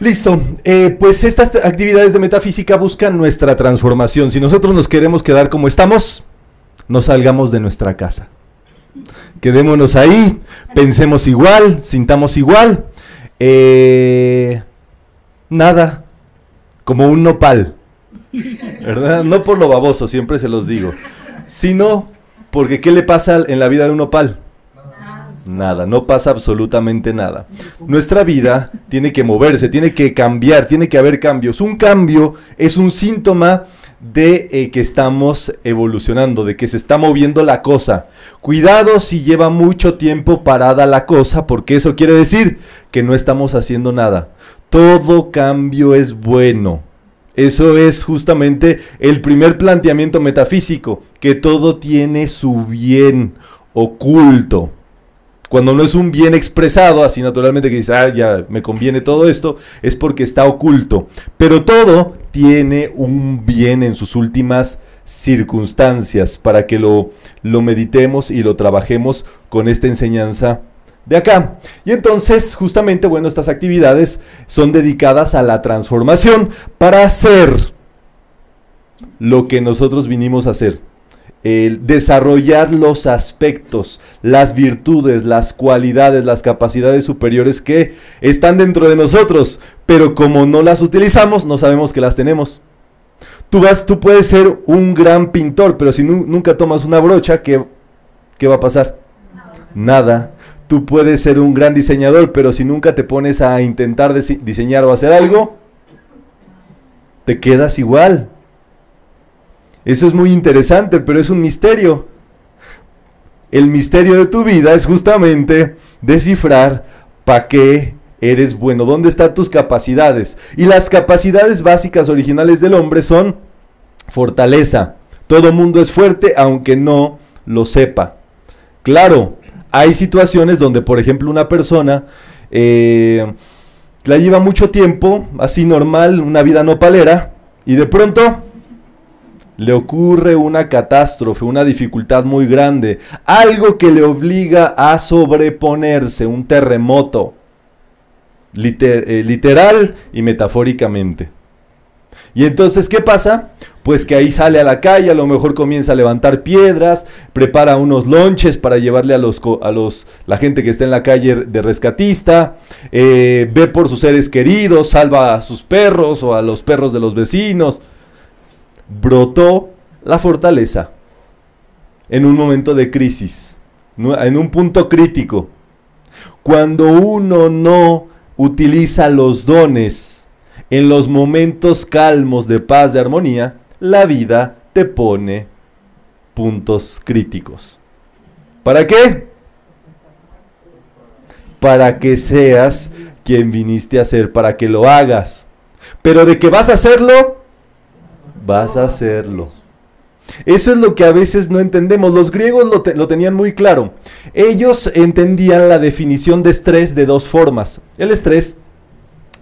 Listo, eh, pues estas actividades de metafísica buscan nuestra transformación. Si nosotros nos queremos quedar como estamos, no salgamos de nuestra casa. Quedémonos ahí, pensemos igual, sintamos igual. Eh, nada, como un nopal. ¿Verdad? No por lo baboso, siempre se los digo. Sino porque ¿qué le pasa en la vida de un nopal? Nada, no pasa absolutamente nada. Nuestra vida tiene que moverse, tiene que cambiar, tiene que haber cambios. Un cambio es un síntoma de eh, que estamos evolucionando, de que se está moviendo la cosa. Cuidado si lleva mucho tiempo parada la cosa, porque eso quiere decir que no estamos haciendo nada. Todo cambio es bueno. Eso es justamente el primer planteamiento metafísico, que todo tiene su bien oculto. Cuando no es un bien expresado, así naturalmente que dice, ah, ya me conviene todo esto, es porque está oculto. Pero todo tiene un bien en sus últimas circunstancias para que lo, lo meditemos y lo trabajemos con esta enseñanza de acá. Y entonces, justamente, bueno, estas actividades son dedicadas a la transformación para hacer lo que nosotros vinimos a hacer el desarrollar los aspectos, las virtudes, las cualidades, las capacidades superiores que están dentro de nosotros, pero como no las utilizamos, no sabemos que las tenemos. Tú vas, tú puedes ser un gran pintor, pero si nunca tomas una brocha, ¿qué, ¿qué va a pasar? Nada. Tú puedes ser un gran diseñador, pero si nunca te pones a intentar diseñar o hacer algo, te quedas igual. Eso es muy interesante, pero es un misterio. El misterio de tu vida es justamente descifrar para qué eres bueno, dónde están tus capacidades. Y las capacidades básicas originales del hombre son fortaleza. Todo mundo es fuerte aunque no lo sepa. Claro, hay situaciones donde, por ejemplo, una persona eh, la lleva mucho tiempo, así normal, una vida no palera, y de pronto le ocurre una catástrofe, una dificultad muy grande, algo que le obliga a sobreponerse, un terremoto, eh, literal y metafóricamente. Y entonces, ¿qué pasa? Pues que ahí sale a la calle, a lo mejor comienza a levantar piedras, prepara unos lonches para llevarle a los, a los la gente que está en la calle de rescatista, eh, ve por sus seres queridos, salva a sus perros o a los perros de los vecinos brotó la fortaleza en un momento de crisis, en un punto crítico. Cuando uno no utiliza los dones en los momentos calmos de paz, de armonía, la vida te pone puntos críticos. ¿Para qué? Para que seas quien viniste a ser, para que lo hagas. Pero de que vas a hacerlo, vas a hacerlo. Eso es lo que a veces no entendemos. Los griegos lo, tenían muy claro. Ellos entendían la definición de estrés de dos formas. El estrés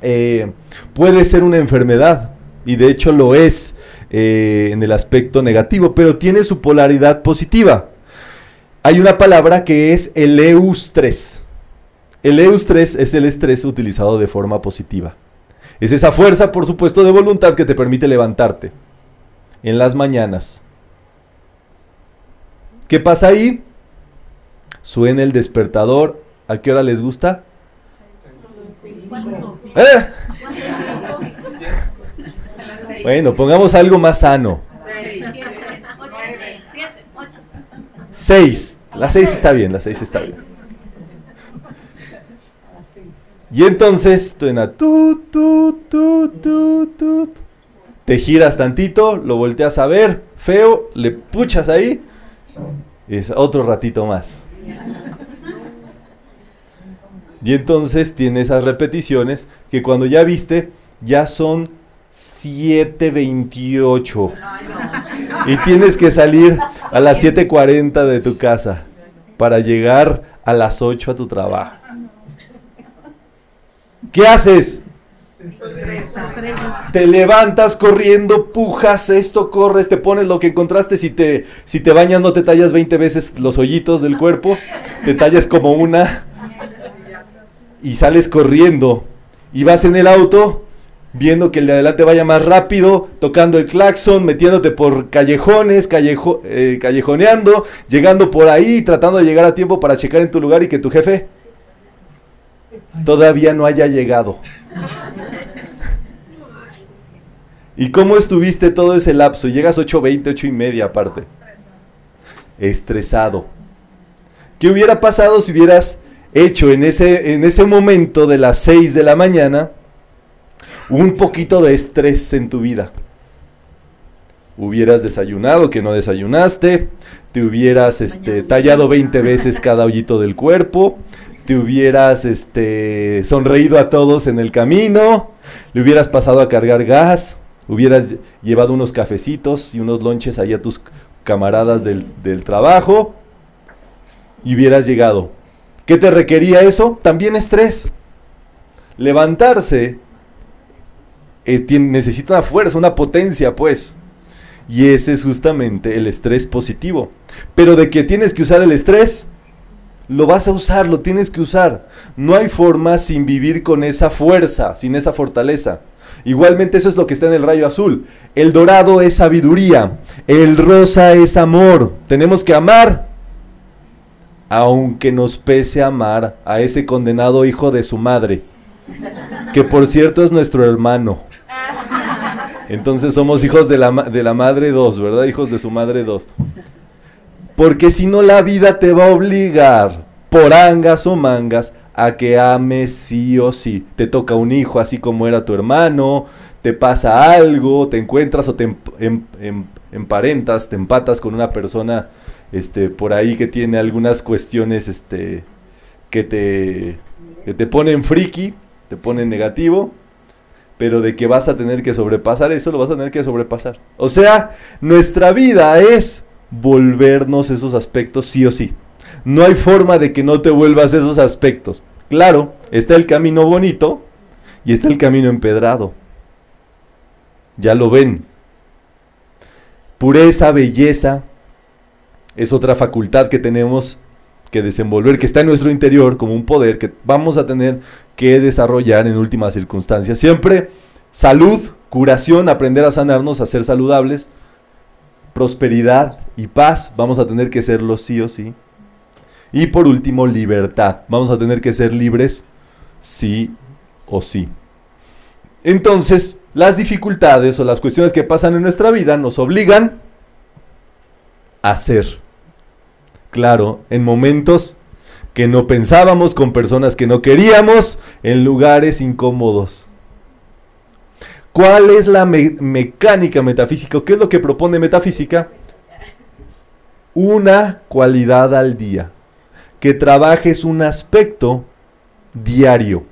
eh, puede ser una enfermedad, y de hecho lo es eh, en el aspecto negativo, pero tiene su polaridad positiva. Hay una palabra que es el eustrés. El eustrés es el estrés utilizado de forma positiva. Es esa fuerza, por supuesto, de voluntad que te permite levantarte en las mañanas. ¿Qué pasa ahí? Suena el despertador. ¿A qué hora les gusta? ¿Eh? Bueno, pongamos algo más sano. Seis. La seis está bien, la seis está bien. Y entonces suena tu, tu, tu, tu, tu te giras tantito, lo volteas a ver, feo, le puchas ahí, es otro ratito más. Y entonces tiene esas repeticiones que cuando ya viste, ya son 7.28. Y tienes que salir a las 7.40 de tu casa para llegar a las 8 a tu trabajo. ¿Qué haces? Te levantas corriendo, pujas esto, corres, te pones lo que encontraste. Si te, si te bañas, no te tallas 20 veces los hoyitos del cuerpo, te tallas como una y sales corriendo. Y vas en el auto viendo que el de adelante vaya más rápido, tocando el claxon, metiéndote por callejones, eh, callejoneando, llegando por ahí, tratando de llegar a tiempo para checar en tu lugar y que tu jefe todavía no haya llegado. ¿Y cómo estuviste todo ese lapso? Llegas 8.20, 8 y media aparte. Estresado. ¿Qué hubiera pasado si hubieras hecho en ese, en ese momento de las 6 de la mañana un poquito de estrés en tu vida? Hubieras desayunado que no desayunaste, te hubieras este, tallado 20 veces cada hoyito del cuerpo, te hubieras este, sonreído a todos en el camino, le hubieras pasado a cargar gas, hubieras llevado unos cafecitos y unos lonches ahí a tus camaradas del, trabajo y hubieras llegado. ¿Qué te requería eso? También estrés. Levantarse eh, necesita una fuerza, una potencia, pues. Y ese es justamente el estrés positivo. Pero de que tienes que usar el estrés, lo vas a usar, lo tienes que usar. No hay forma sin vivir con esa fuerza, sin esa fortaleza. Igualmente eso es lo que está en el rayo azul. El dorado es sabiduría, el rosa es amor. Tenemos que amar, aunque nos pese amar a ese condenado hijo de su madre, que por cierto es nuestro hermano. Entonces somos hijos de la, de la madre dos, ¿verdad? Hijos de su madre dos. Porque si no la vida te va a obligar, por angas o mangas, a que ames sí o sí. Te toca un hijo así como era tu hermano, te pasa algo, te encuentras o te em, em, em, emparentas, te empatas con una persona este, por ahí que tiene algunas cuestiones este, que, te, que te ponen friki, te ponen negativo, pero de que vas a tener que sobrepasar eso, lo vas a tener que sobrepasar. O sea, nuestra vida es volvernos esos aspectos sí o sí. No hay forma de que no te vuelvas esos aspectos. Claro, está el camino bonito y está el camino empedrado. Ya lo ven. Pureza, belleza, es otra facultad que tenemos que desenvolver, que está en nuestro interior como un poder que vamos a tener que desarrollar en últimas circunstancias. Siempre salud, curación, aprender a sanarnos, a ser saludables, prosperidad y paz, vamos a tener que serlo sí o sí. Y por último, libertad. Vamos a tener que ser libres sí o sí. Entonces, las dificultades o las cuestiones que pasan en nuestra vida nos obligan a ser. Claro, en momentos que no pensábamos, con personas que no queríamos, en lugares incómodos. ¿Cuál es la mecánica metafísica? ¿Qué es lo que propone metafísica? Una cualidad al día que trabajes un aspecto diario.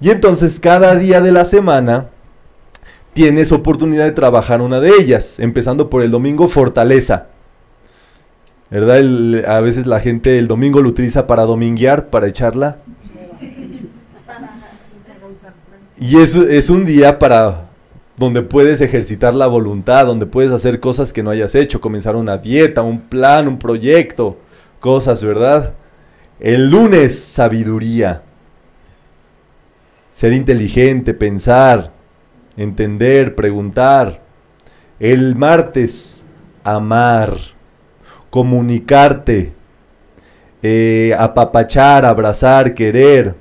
Y entonces cada día de la semana tienes oportunidad de trabajar una de ellas, empezando por el domingo fortaleza. ¿Verdad? a veces la gente el domingo lo utiliza para dominguear, para echarla. Y es, es un día para donde puedes ejercitar la voluntad, donde puedes hacer cosas que no hayas hecho, comenzar una dieta, un plan, un proyecto, cosas, ¿verdad? El lunes, sabiduría. Ser inteligente, pensar, entender, preguntar. El martes, amar, comunicarte, eh, apapachar, abrazar, querer.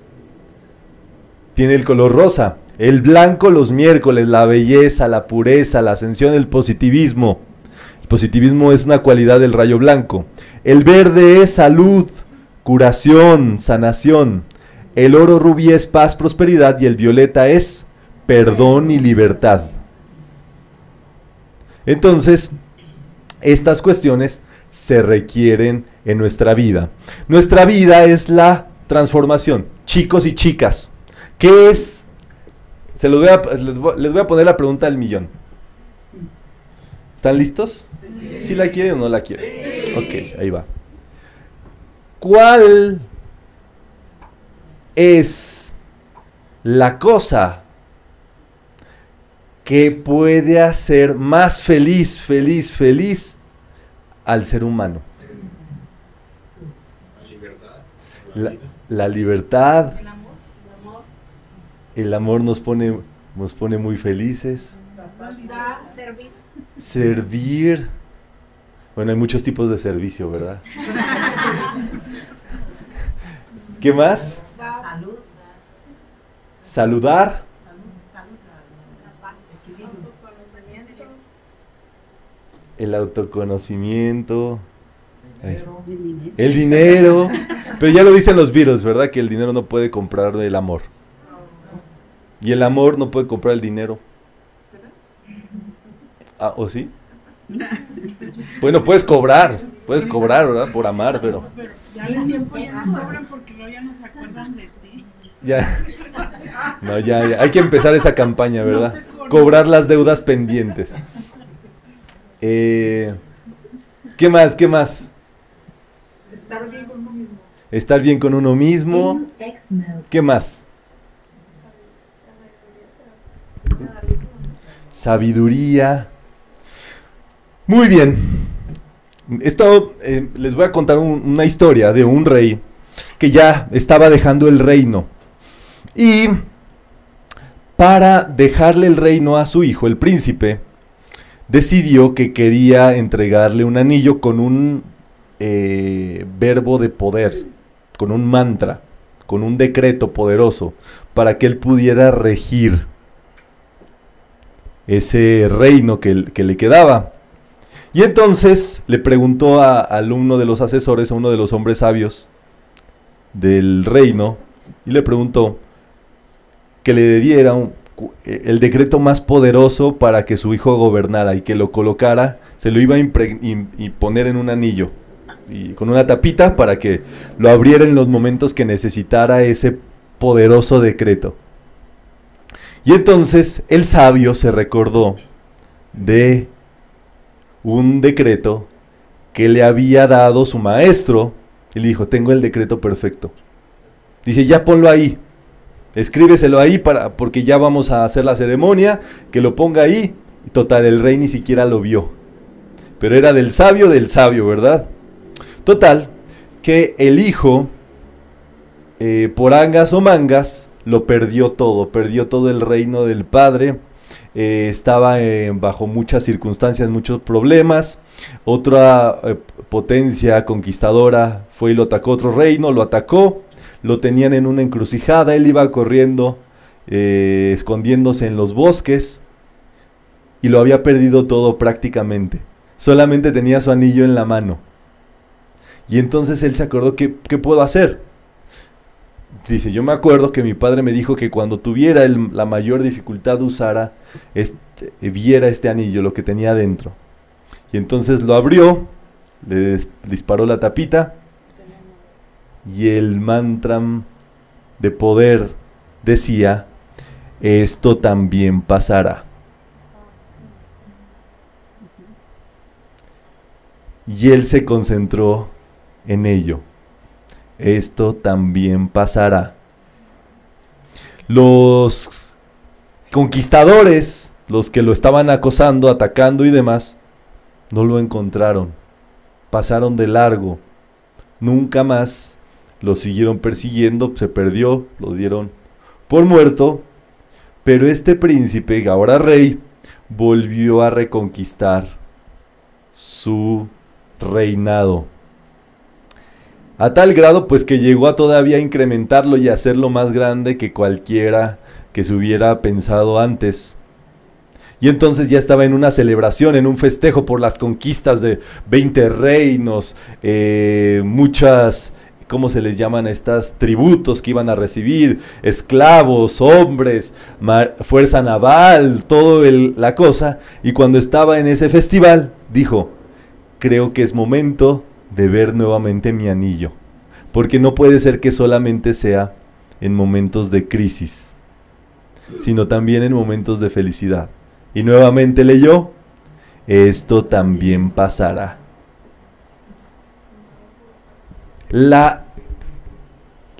Tiene el color rosa. El blanco los miércoles, la belleza, la pureza, la ascensión, del positivismo. El positivismo es una cualidad del rayo blanco. El verde es salud, curación, sanación. El oro rubí es paz, prosperidad y el violeta es perdón y libertad. Entonces, estas cuestiones se requieren en nuestra vida. Nuestra vida es la transformación. Chicos y chicas, ¿qué es? Se los voy a, les, voy, a poner la pregunta del millón. ¿Están listos? Sí, sí. la quieren o no la quieren? Ok, ahí va. ¿Cuál es la cosa que puede hacer más feliz, feliz, feliz al ser humano? La libertad. La, libertad. El amor nos pone, nos pone muy felices. servir. Servir. Bueno, hay muchos tipos de servicio, ¿verdad? ¿Qué más? Salud. Saludar. El autoconocimiento. El dinero. Pero ya lo dicen los virus, ¿verdad? Que el dinero no puede comprar el amor. Y el amor no puede comprar el dinero. Ah, ¿o sí? Bueno, puedes cobrar, puedes cobrar, ¿verdad? Por amar, pero... ya el tiempo ya no cobran porque luego ya no se acuerdan de ti. Ya. No, ya, ya. Hay que empezar esa campaña, ¿verdad? Cobrar las deudas pendientes. Eh, ¿Qué más? ¿Qué más? Estar bien con uno mismo. Estar bien con uno mismo. ¿Qué más? Sabiduría. Muy bien. Esto eh, les voy a contar un- una historia de un rey que ya estaba dejando el reino. Y para dejarle el reino a su hijo, el príncipe, decidió que quería entregarle un anillo con un eh, verbo de poder, con un mantra, con un decreto poderoso, para que él pudiera regir ese reino que, le quedaba. Y entonces le preguntó a- al uno de los asesores, a uno de los hombres sabios del reino, y le preguntó que le diera eh, el decreto más poderoso para que su hijo gobernara y que lo colocara, se lo iba a y poner en un anillo y con una tapita para que lo abriera en los momentos que necesitara ese poderoso decreto. Y entonces el sabio se recordó de un decreto que le había dado su maestro y le dijo, tengo el decreto perfecto. Dice, ya ponlo ahí, escríbeselo ahí para, porque ya vamos a hacer la ceremonia, que lo ponga ahí. Y total, el rey ni siquiera lo vio. Pero era del sabio del sabio, ¿verdad? Total, que el hijo, eh, por angas o mangas, lo perdió todo, perdió todo el reino del padre, eh, estaba eh, bajo muchas circunstancias, muchos problemas. Otra eh, potencia conquistadora fue y lo atacó otro reino, lo atacó, lo tenían en una encrucijada, él iba corriendo, escondiéndose en los bosques y lo había perdido todo prácticamente. Solamente tenía su anillo en la mano. Y entonces él se acordó, ¿qué, qué puedo hacer? Dice, yo me acuerdo que mi padre me dijo que cuando tuviera el- la mayor dificultad usara, este, viera este anillo, lo que tenía dentro. Y entonces lo abrió, le disparó la tapita y el mantra de poder decía, esto también pasará. Y él se concentró en ello. Esto también pasará. Los conquistadores, los que lo estaban acosando, atacando y demás, no lo encontraron. Pasaron de largo. Nunca más lo siguieron persiguiendo, se perdió, lo dieron por muerto. Pero este príncipe, ahora rey, volvió a reconquistar su reinado. A tal grado pues que llegó a todavía incrementarlo y hacerlo más grande que cualquiera que se hubiera pensado antes. Y entonces ya estaba en una celebración, en un festejo por las conquistas de 20 reinos, eh, muchas, ¿cómo se les llaman estas? Tributos que iban a recibir, esclavos, hombres, fuerza naval, todo la cosa. Y cuando estaba en ese festival, dijo, creo que es momento de ver nuevamente mi anillo. Porque no puede ser que solamente sea en momentos de crisis, sino también en momentos de felicidad. Y nuevamente leyó, esto también pasará. La,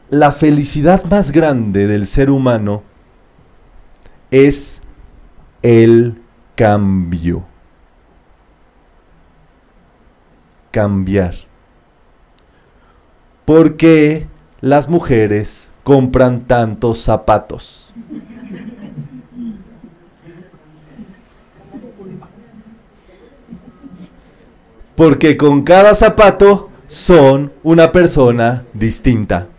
la felicidad más grande del ser humano es el cambio. Cambiar. Porque las mujeres compran tantos zapatos? Porque con cada zapato son una persona distinta.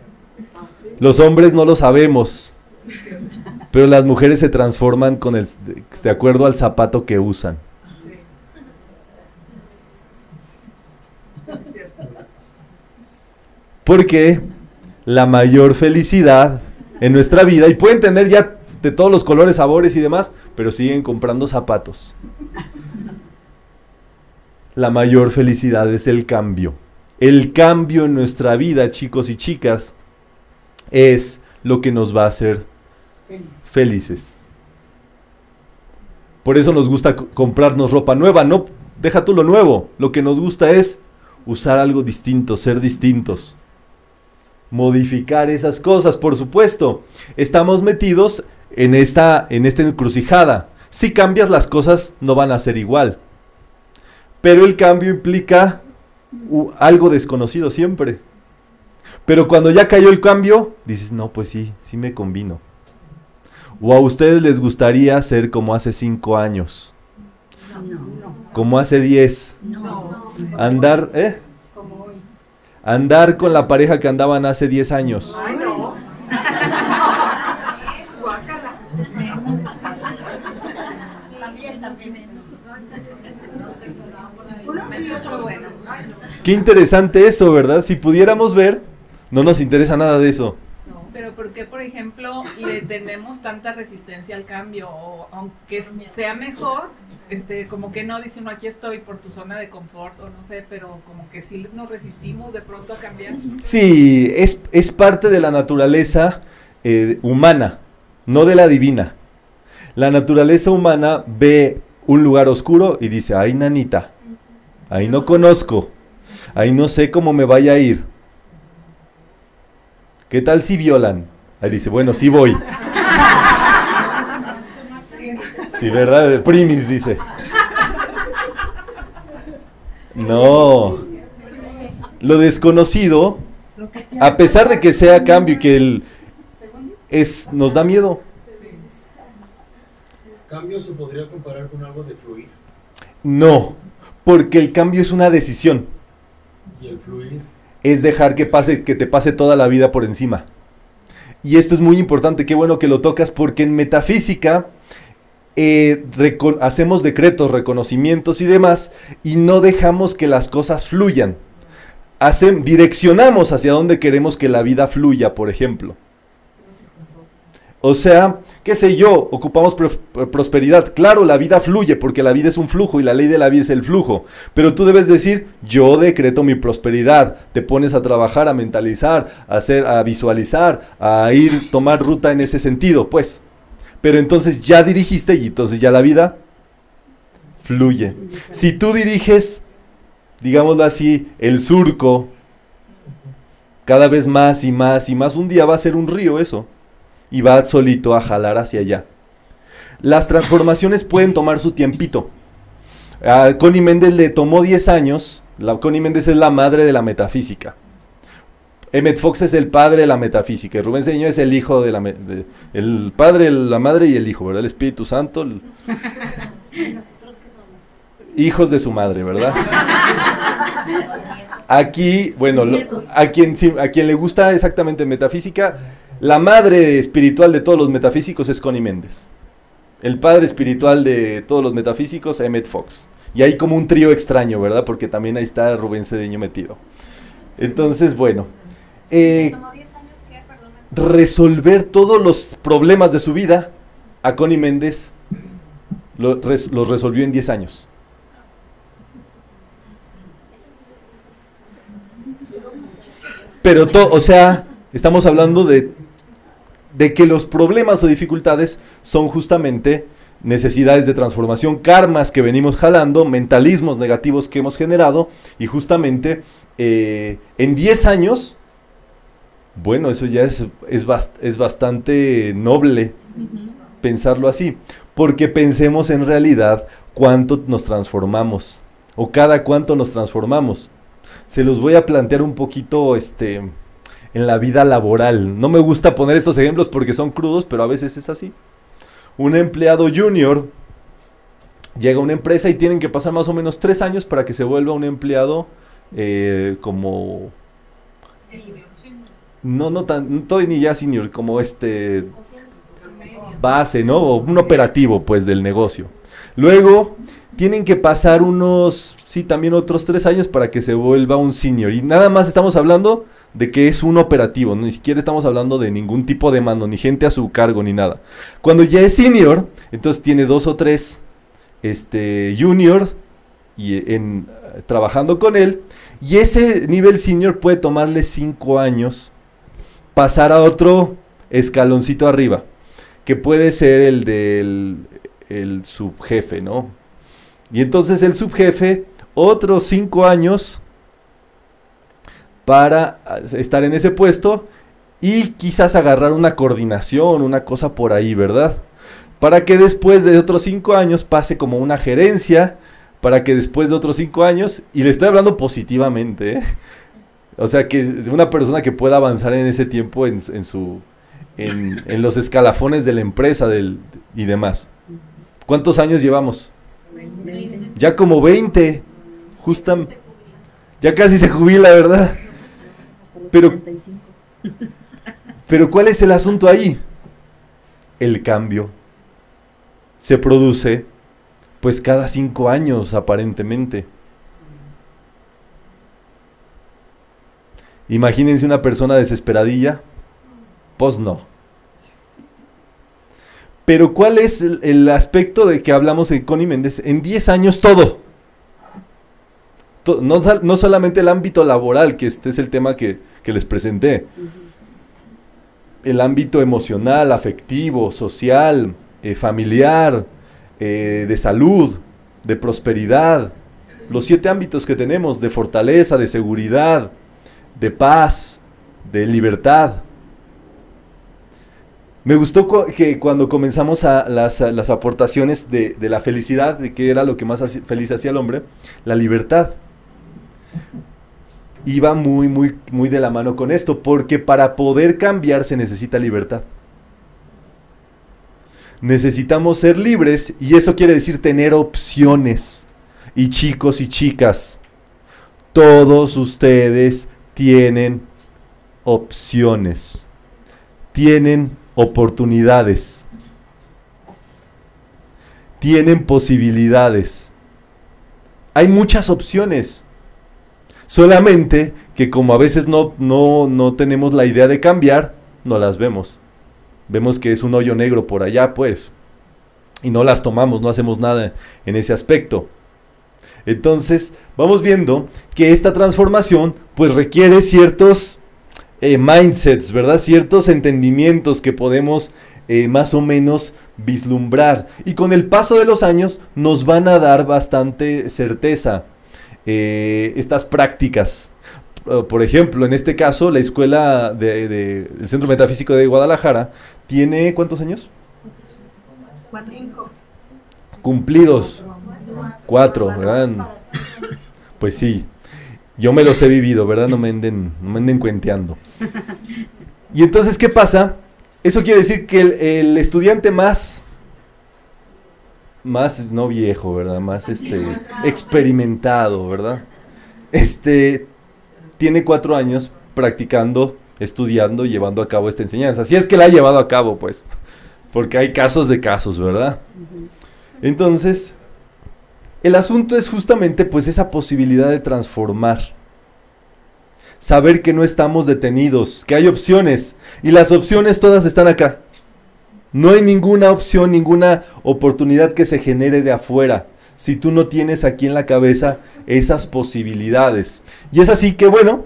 Los hombres no lo sabemos, pero las mujeres se transforman con el, de acuerdo al zapato que usan. Porque la mayor felicidad en nuestra vida, y pueden tener ya de todos los colores, sabores y demás, pero siguen comprando zapatos. La mayor felicidad es el cambio. El cambio en nuestra vida, chicos y chicas, es lo que nos va a hacer felices. Por eso nos gusta comprarnos ropa nueva, no deja tú lo nuevo, lo que nos gusta es usar algo distinto, ser distintos modificar esas cosas, por supuesto. Estamos metidos en esta, en esta encrucijada. Si cambias las cosas no van a ser igual. Pero el cambio implica algo desconocido siempre. Pero cuando ya cayó el cambio, dices, no, pues sí, sí me combino. ¿O a ustedes les gustaría ser como hace cinco años? Como hace diez. Andar, ¿eh? Andar con la pareja que andaban hace 10 años. Ay, no. Qué interesante eso, ¿verdad? Si pudiéramos ver, no nos interesa nada de eso. Pero ¿por qué, por ejemplo, le tenemos tanta resistencia al cambio? O aunque sea mejor, este, como que no dice uno, aquí estoy por tu zona de confort, o no sé, pero como que sí nos resistimos de pronto a cambiar. Sí, es, es parte de la naturaleza eh, humana, no de la divina. La naturaleza humana ve un lugar oscuro y dice, ay nanita, ahí no conozco, ahí no sé cómo me vaya a ir ¿Qué tal si violan? Ahí dice, bueno, sí voy. Sí, ¿verdad? Primis dice. No. Lo desconocido, a pesar de que sea cambio y que el, es, nos da miedo. ¿Cambio se podría comparar con algo de fluir? No, porque el cambio es una decisión. ¿Y el fluir? es dejar que pase, que te pase toda la vida por encima. Y esto es muy importante, qué bueno que lo tocas, porque en metafísica eh, hacemos decretos, reconocimientos y demás, y no dejamos que las cosas fluyan. direccionamos hacia donde queremos que la vida fluya, por ejemplo. O sea, qué sé yo, ocupamos prosperidad. Claro, la vida fluye porque la vida es un flujo y la ley de la vida es el flujo. Pero tú debes decir, yo decreto mi prosperidad. Te pones a trabajar, a mentalizar, a hacer, a visualizar, a ir, tomar ruta en ese sentido, pues. Pero entonces ya dirigiste y entonces ya la vida fluye. Si tú diriges, digámoslo así, el surco, cada vez más y más y más, un día va a ser un río eso y va solito a jalar hacia allá. Las transformaciones pueden tomar su tiempito. A Connie Méndez le tomó 10 años. La, Connie Méndez es la madre de la metafísica. Emmet Fox es el padre de la metafísica. Y Rubén Señor es el hijo de la... el padre, la madre y el hijo, ¿verdad? El Espíritu Santo. Hijos de su madre, ¿verdad? Aquí, bueno, a, quien, a quien le gusta exactamente metafísica, la madre espiritual de todos los metafísicos es Connie Méndez. El padre espiritual de todos los metafísicos, Emmett Fox. Y hay como un trío extraño, ¿verdad? Porque también ahí está Rubén Cedeño metido. Entonces, bueno. Eh, resolver todos los problemas de su vida, a Connie Méndez los resolvió en 10 años. Pero todo, o sea, estamos hablando de de que los problemas o dificultades son justamente necesidades de transformación, karmas que venimos jalando, mentalismos negativos que hemos generado y justamente eh, en 10 años, bueno, eso ya es, es, bastante noble pensarlo así, porque pensemos en realidad cuánto nos transformamos o cada cuánto nos transformamos. Se los voy a plantear un poquito este, en la vida laboral. No me gusta poner estos ejemplos porque son crudos, pero a veces es así. Un empleado junior llega a una empresa y tienen que pasar más o menos tres años para que se vuelva un empleado eh, como... No, no tan, todavía ni ya senior, como este base, ¿no? O un operativo, pues, del negocio. Luego, tienen que pasar unos, sí, también otros tres años para que se vuelva un senior. Y nada más estamos hablando de que es un operativo, ni siquiera estamos hablando de ningún tipo de mando, ni gente a su cargo, ni nada. Cuando ya es senior, entonces tiene dos o tres este, juniors y en, trabajando con él, y ese nivel senior puede tomarle cinco años pasar a otro escaloncito arriba, que puede ser el del el subjefe, ¿no? Y entonces el subjefe, otros cinco años para estar en ese puesto y quizás agarrar una coordinación, una cosa por ahí, ¿verdad? Para que después de otros cinco años pase como una gerencia, para que después de otros cinco años, y le estoy hablando positivamente, ¿eh? O sea, que una persona que pueda avanzar en ese tiempo en, su, en, en, los escalafones de la empresa del, y demás. ¿Cuántos años llevamos? Ya como 20, justamente. Ya casi se jubila, ¿verdad? Pero, pero ¿cuál es el asunto ahí? El cambio se produce pues cada cinco años aparentemente. Imagínense una persona desesperadilla, pues no. Pero ¿cuál es el, aspecto de que hablamos de Connie Méndez? En 10 años todo. no, no, solamente el ámbito laboral, que este es el tema que, que les presenté. El ámbito emocional, afectivo, social, eh, familiar, eh, de salud, de prosperidad. Los siete ámbitos que tenemos de fortaleza, de seguridad, de paz, de libertad. Me gustó que cuando comenzamos a las, aportaciones de, la felicidad, de qué era lo que más feliz hacía al hombre, la libertad. Iba muy, muy, muy de la mano con esto, porque para poder cambiar se necesita libertad. Necesitamos ser libres y eso quiere decir tener opciones. Y chicos y chicas, todos ustedes tienen opciones. Tienen oportunidades. Tienen posibilidades. Hay muchas opciones. Solamente que como a veces no, no, no tenemos la idea de cambiar, no las vemos. Vemos que es un hoyo negro por allá, pues. Y no las tomamos, no hacemos nada en ese aspecto. Entonces, vamos viendo que esta transformación pues requiere ciertos eh, mindsets, ¿verdad? Ciertos entendimientos que podemos eh, más o menos vislumbrar. Y con el paso de los años nos van a dar bastante certeza eh, estas prácticas. Por ejemplo, en este caso, la escuela del Centro Metafísico de Guadalajara tiene ¿cuántos años? Cumplidos. Cuatro, ¿verdad? Pues sí. Yo me los he vivido, ¿verdad? No me anden, no me anden cuenteando. Y entonces, ¿qué pasa? Eso quiere decir que el, estudiante más, más, no viejo, ¿verdad? Más este, experimentado, ¿verdad? Este, tiene cuatro años practicando, estudiando, llevando a cabo esta enseñanza. Si es que la ha llevado a cabo, pues. Porque hay casos de casos, ¿verdad? Entonces, el asunto es justamente pues esa posibilidad de transformar. Saber que no estamos detenidos, que hay opciones y las opciones todas están acá. No hay ninguna opción, ninguna oportunidad que se genere de afuera si tú no tienes aquí en la cabeza esas posibilidades. Y es así que bueno,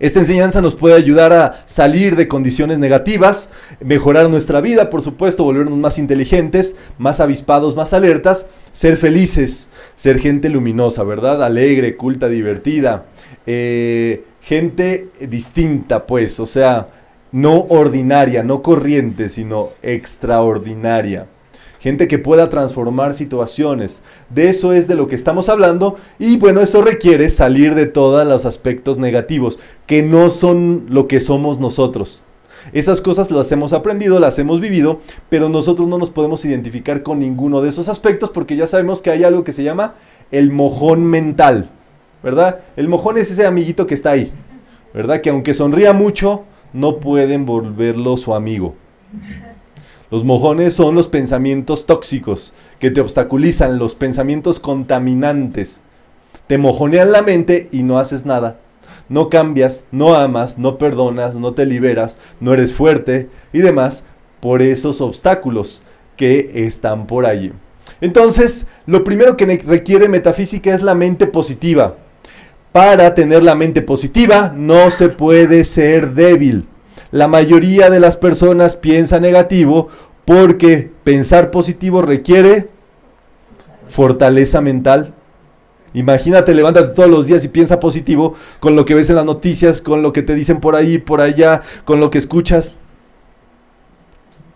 esta enseñanza nos puede ayudar a salir de condiciones negativas, mejorar nuestra vida, por supuesto, volvernos más inteligentes, más avispados, más alertas, ser felices, ser gente luminosa, ¿verdad? Alegre, culta, divertida, eh, gente distinta, pues, o sea, no ordinaria, no corriente, sino extraordinaria. Gente que pueda transformar situaciones. De eso es de lo que estamos hablando y bueno, eso requiere salir de todos los aspectos negativos, que no son lo que somos nosotros. Esas cosas las hemos aprendido, las hemos vivido, pero nosotros no nos podemos identificar con ninguno de esos aspectos porque ya sabemos que hay algo que se llama el mojón mental, ¿verdad? El mojón es ese amiguito que está ahí, ¿verdad? Que aunque sonría mucho, no pueden volverlo su amigo. Los mojones son los pensamientos tóxicos que te obstaculizan, los pensamientos contaminantes. Te mojonean la mente y no haces nada. No cambias, no amas, no perdonas, no te liberas, no eres fuerte y demás por esos obstáculos que están por allí. Entonces, lo primero que requiere metafísica es la mente positiva. Para tener la mente positiva no se puede ser débil. La mayoría de las personas piensa negativo porque pensar positivo requiere fortaleza mental. Imagínate, levántate todos los días y piensa positivo con lo que ves en las noticias, con lo que te dicen por ahí, por allá, con lo que escuchas.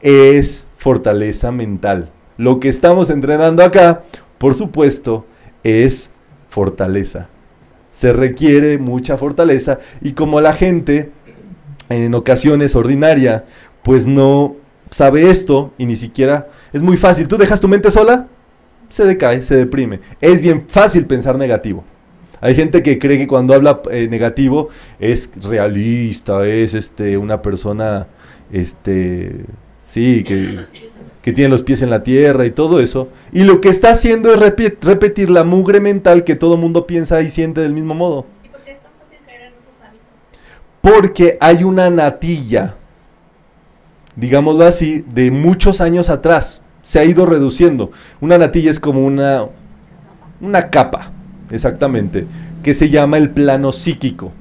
Es fortaleza mental. Lo que estamos entrenando acá, por supuesto, es fortaleza. Se requiere mucha fortaleza y como la gente en ocasiones ordinaria, pues no sabe esto y ni siquiera es muy fácil. Tú dejas tu mente sola, se decae, se deprime. Es bien fácil pensar negativo. Hay gente que cree que cuando habla eh, negativo es realista, es este una persona este sí, que, que, tiene los pies en la tierra y todo eso. Y lo que está haciendo es repetir la mugre mental que todo mundo piensa y siente del mismo modo. Porque hay una natilla, digámoslo así, de muchos años atrás. Se ha ido reduciendo. Una natilla es como una, una capa, exactamente, que se llama el plano psíquico,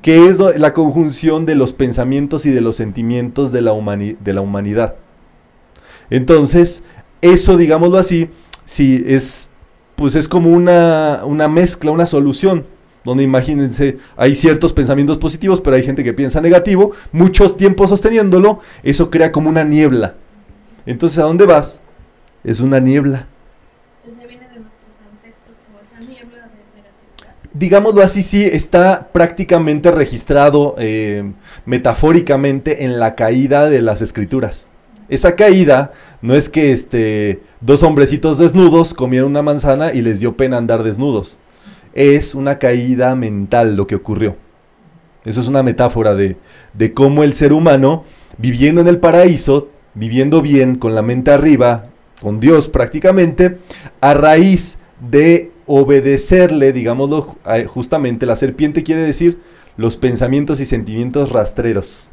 que es la conjunción de los pensamientos y de los sentimientos de la, humanidad. Entonces, eso, digámoslo así, sí, es, pues es como una, una mezcla, una solución donde imagínense, hay ciertos pensamientos positivos, pero hay gente que piensa negativo, muchos tiempos sosteniéndolo, eso crea como una niebla. Entonces, ¿a dónde vas? Es una niebla. Entonces viene de nuestros ancestros como esa niebla de negatividad. Digámoslo así, sí, está prácticamente registrado eh, metafóricamente en la caída de las escrituras. Esa caída no es que este, dos hombrecitos desnudos comieron una manzana y les dio pena andar desnudos es una caída mental lo que ocurrió. Eso es una metáfora de, de cómo el ser humano, viviendo en el paraíso, viviendo bien, con la mente arriba, con Dios prácticamente, a raíz de obedecerle, digámoslo justamente, la serpiente quiere decir los pensamientos y sentimientos rastreros.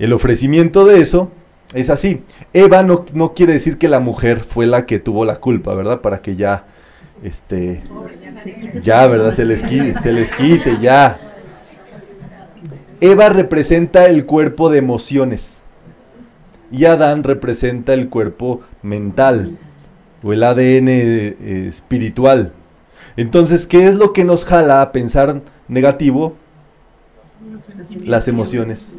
El ofrecimiento de eso es así. Eva no, no quiere decir que la mujer fue la que tuvo la culpa, ¿verdad? Para que ya este, ya, ¿verdad? Se les quite, se les quite, ya. Eva representa el cuerpo de emociones y Adán representa el cuerpo mental o el ADN eh, espiritual. Entonces, ¿qué es lo que nos jala a pensar negativo? Las emociones.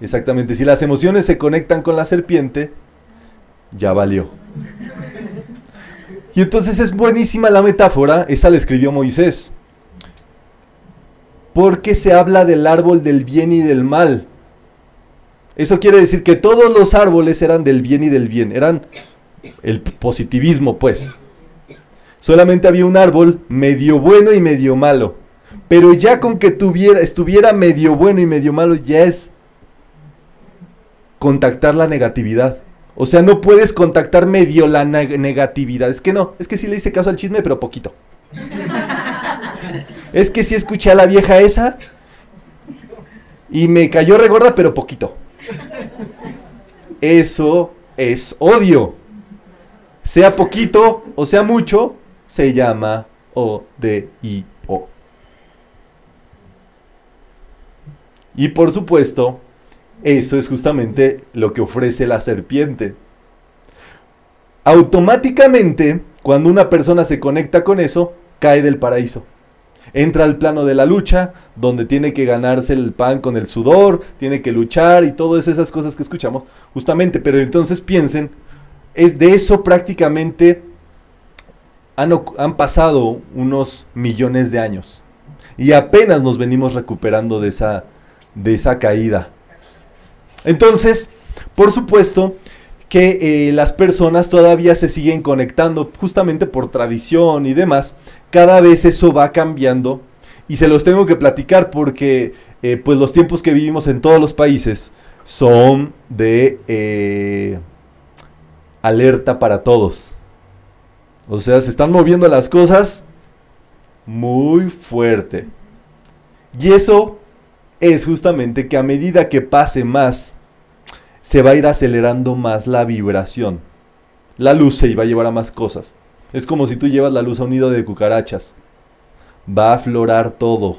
Exactamente. Si las emociones se conectan con la serpiente, ya valió. Y entonces es buenísima la metáfora, esa la escribió Moisés. Porque se habla del árbol del bien y del mal. Eso quiere decir que todos los árboles eran del bien y del bien, eran el positivismo, pues. Solamente había un árbol medio bueno y medio malo. Pero ya con que tuviera, estuviera medio bueno y medio malo, ya es contactar la negatividad. O sea, no puedes contactar medio la negatividad. Es que no, es que sí le hice caso al chisme, pero poquito. es que sí escuché a la vieja esa y me cayó regorda, pero poquito. Eso es odio. Sea poquito o sea mucho, se llama O-D-I-O. Y por supuesto, eso es justamente lo que ofrece la serpiente. Automáticamente, cuando una persona se conecta con eso, cae del paraíso. Entra al plano de la lucha, donde tiene que ganarse el pan con el sudor, tiene que luchar y todas esas cosas que escuchamos, justamente. Pero entonces piensen, es de eso prácticamente han, han pasado unos millones de años. Y apenas nos venimos recuperando de esa, de esa caída. Entonces, por supuesto que eh, las personas todavía se siguen conectando justamente por tradición y demás. Cada vez eso va cambiando y se los tengo que platicar porque eh, pues los tiempos que vivimos en todos los países son de eh, alerta para todos. O sea, se están moviendo las cosas muy fuerte. Y eso es justamente que a medida que pase más, se va a ir acelerando más la vibración. La luz se va a llevar a más cosas. Es como si tú llevas la luz a un nido de cucarachas. Va a aflorar todo.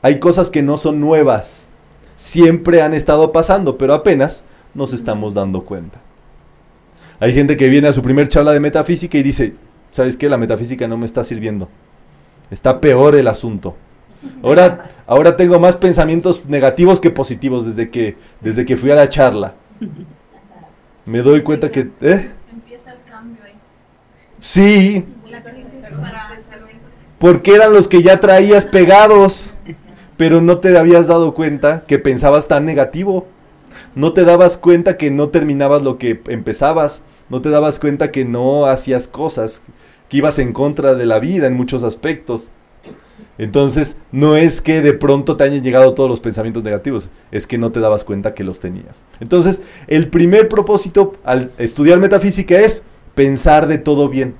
Hay cosas que no son nuevas. Siempre han estado pasando, pero apenas nos estamos dando cuenta. Hay gente que viene a su primer charla de metafísica y dice, ¿sabes qué? La metafísica no me está sirviendo. Está peor el asunto. Ahora, ahora tengo más pensamientos negativos que positivos desde que, desde que fui a la charla. Me doy cuenta que... ¿eh? Empieza el cambio ahí. Sí, porque eran los que ya traías pegados, pero no te habías dado cuenta que pensabas tan negativo. No te dabas cuenta que no terminabas lo que empezabas. No te dabas cuenta que no hacías cosas, que ibas en contra de la vida en muchos aspectos. Entonces, no es que de pronto te hayan llegado todos los pensamientos negativos, es que no te dabas cuenta que los tenías. Entonces, el primer propósito al estudiar metafísica es pensar de todo bien,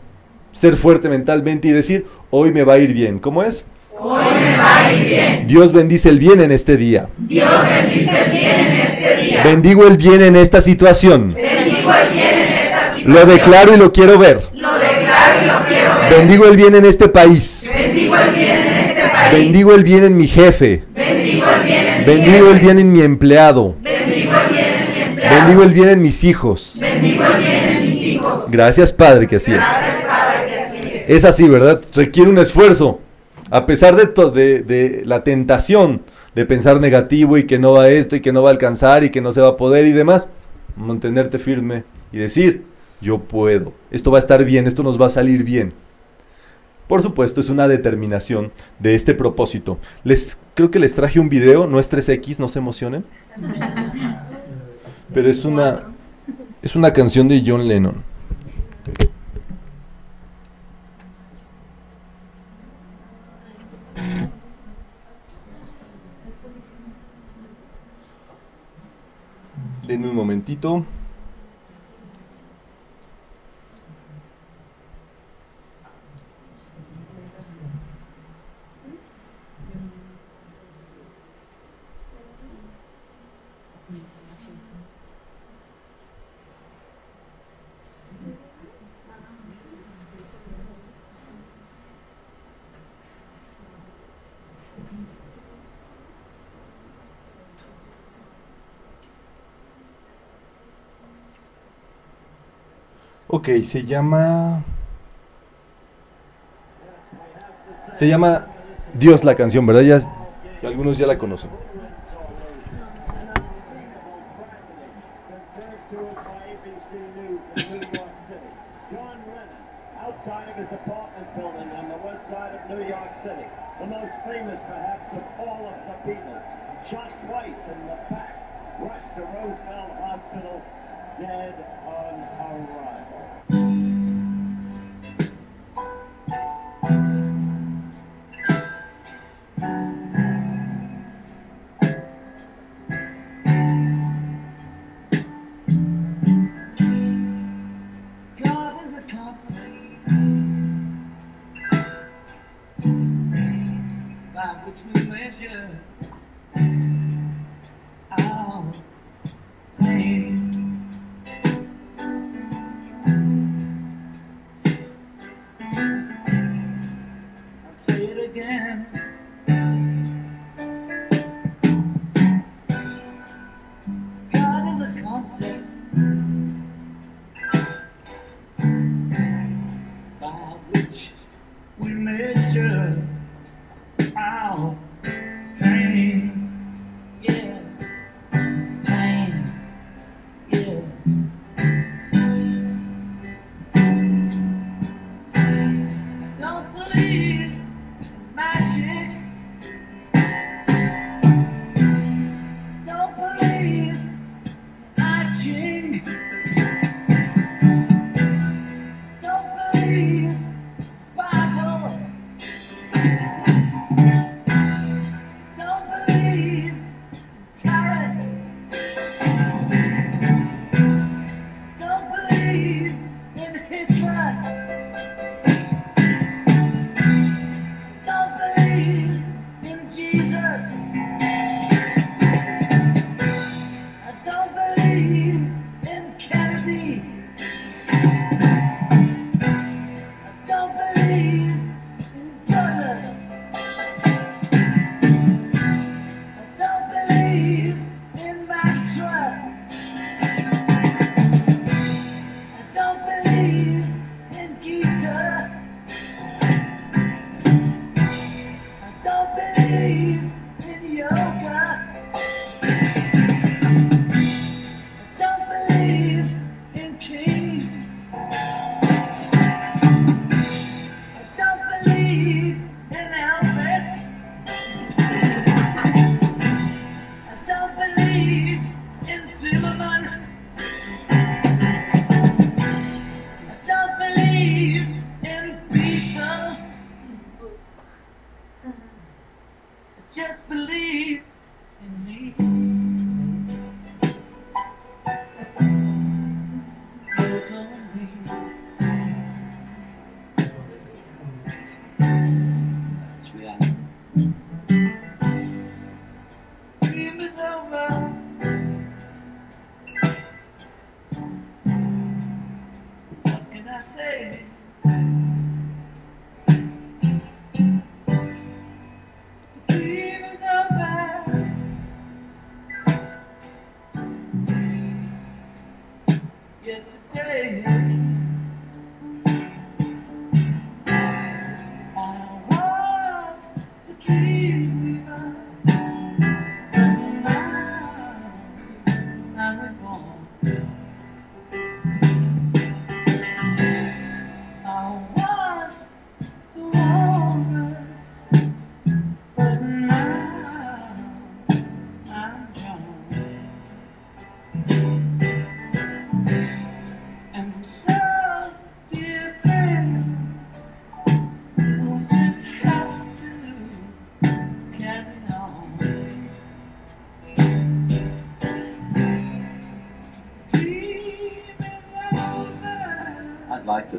ser fuerte mentalmente y decir, hoy me va a ir bien. ¿Cómo es? Hoy me va a ir bien. Dios bendice el bien en este día. Dios bendice el bien en este día. Bendigo el bien en esta situación. Bendigo el bien en esta situación. Lo declaro y lo quiero ver. Lo declaro y lo quiero ver. Bendigo el bien en este país. Bendigo el bien en este país. Bendigo el bien en mi jefe. Bendigo el bien en mi Bendigo el jefe. bien en mi empleado. Bendigo el bien en mi empleado. Bendigo el bien en mis hijos. Bendigo el bien en mis hijos. Gracias, Padre, que así es. Gracias, Padre, que así es. Es así, ¿verdad? Requiere un esfuerzo. A pesar de, de, de la tentación de pensar negativo y que no va esto y que no va a alcanzar y que no se va a poder y demás, mantenerte firme y decir, yo puedo, esto va a estar bien, esto nos va a salir bien. Por supuesto, es una determinación de este propósito. Les creo que les traje un video, no es 3X, no se emocionen. Pero es una es una canción de John Lennon. Denme un momentito. Ok, se llama. Se llama Dios la canción, ¿verdad? Ya, algunos ya la conocen.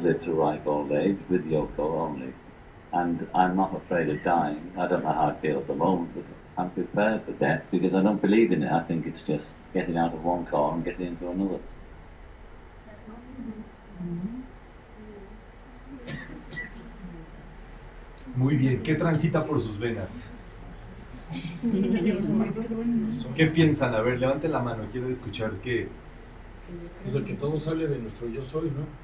I'd like to live to ripe old age with Yoko only. And I'm not afraid of dying. I don't know how I feel at the moment, but I'm prepared for death because I don't believe in it. I think it's just getting out of one car and getting into another. Muy bien, ¿qué transita por sus venas? ¿Qué piensan? A ver, levanten la mano, quiero escuchar qué. Pues de que todo sale de nuestro yo soy, ¿no?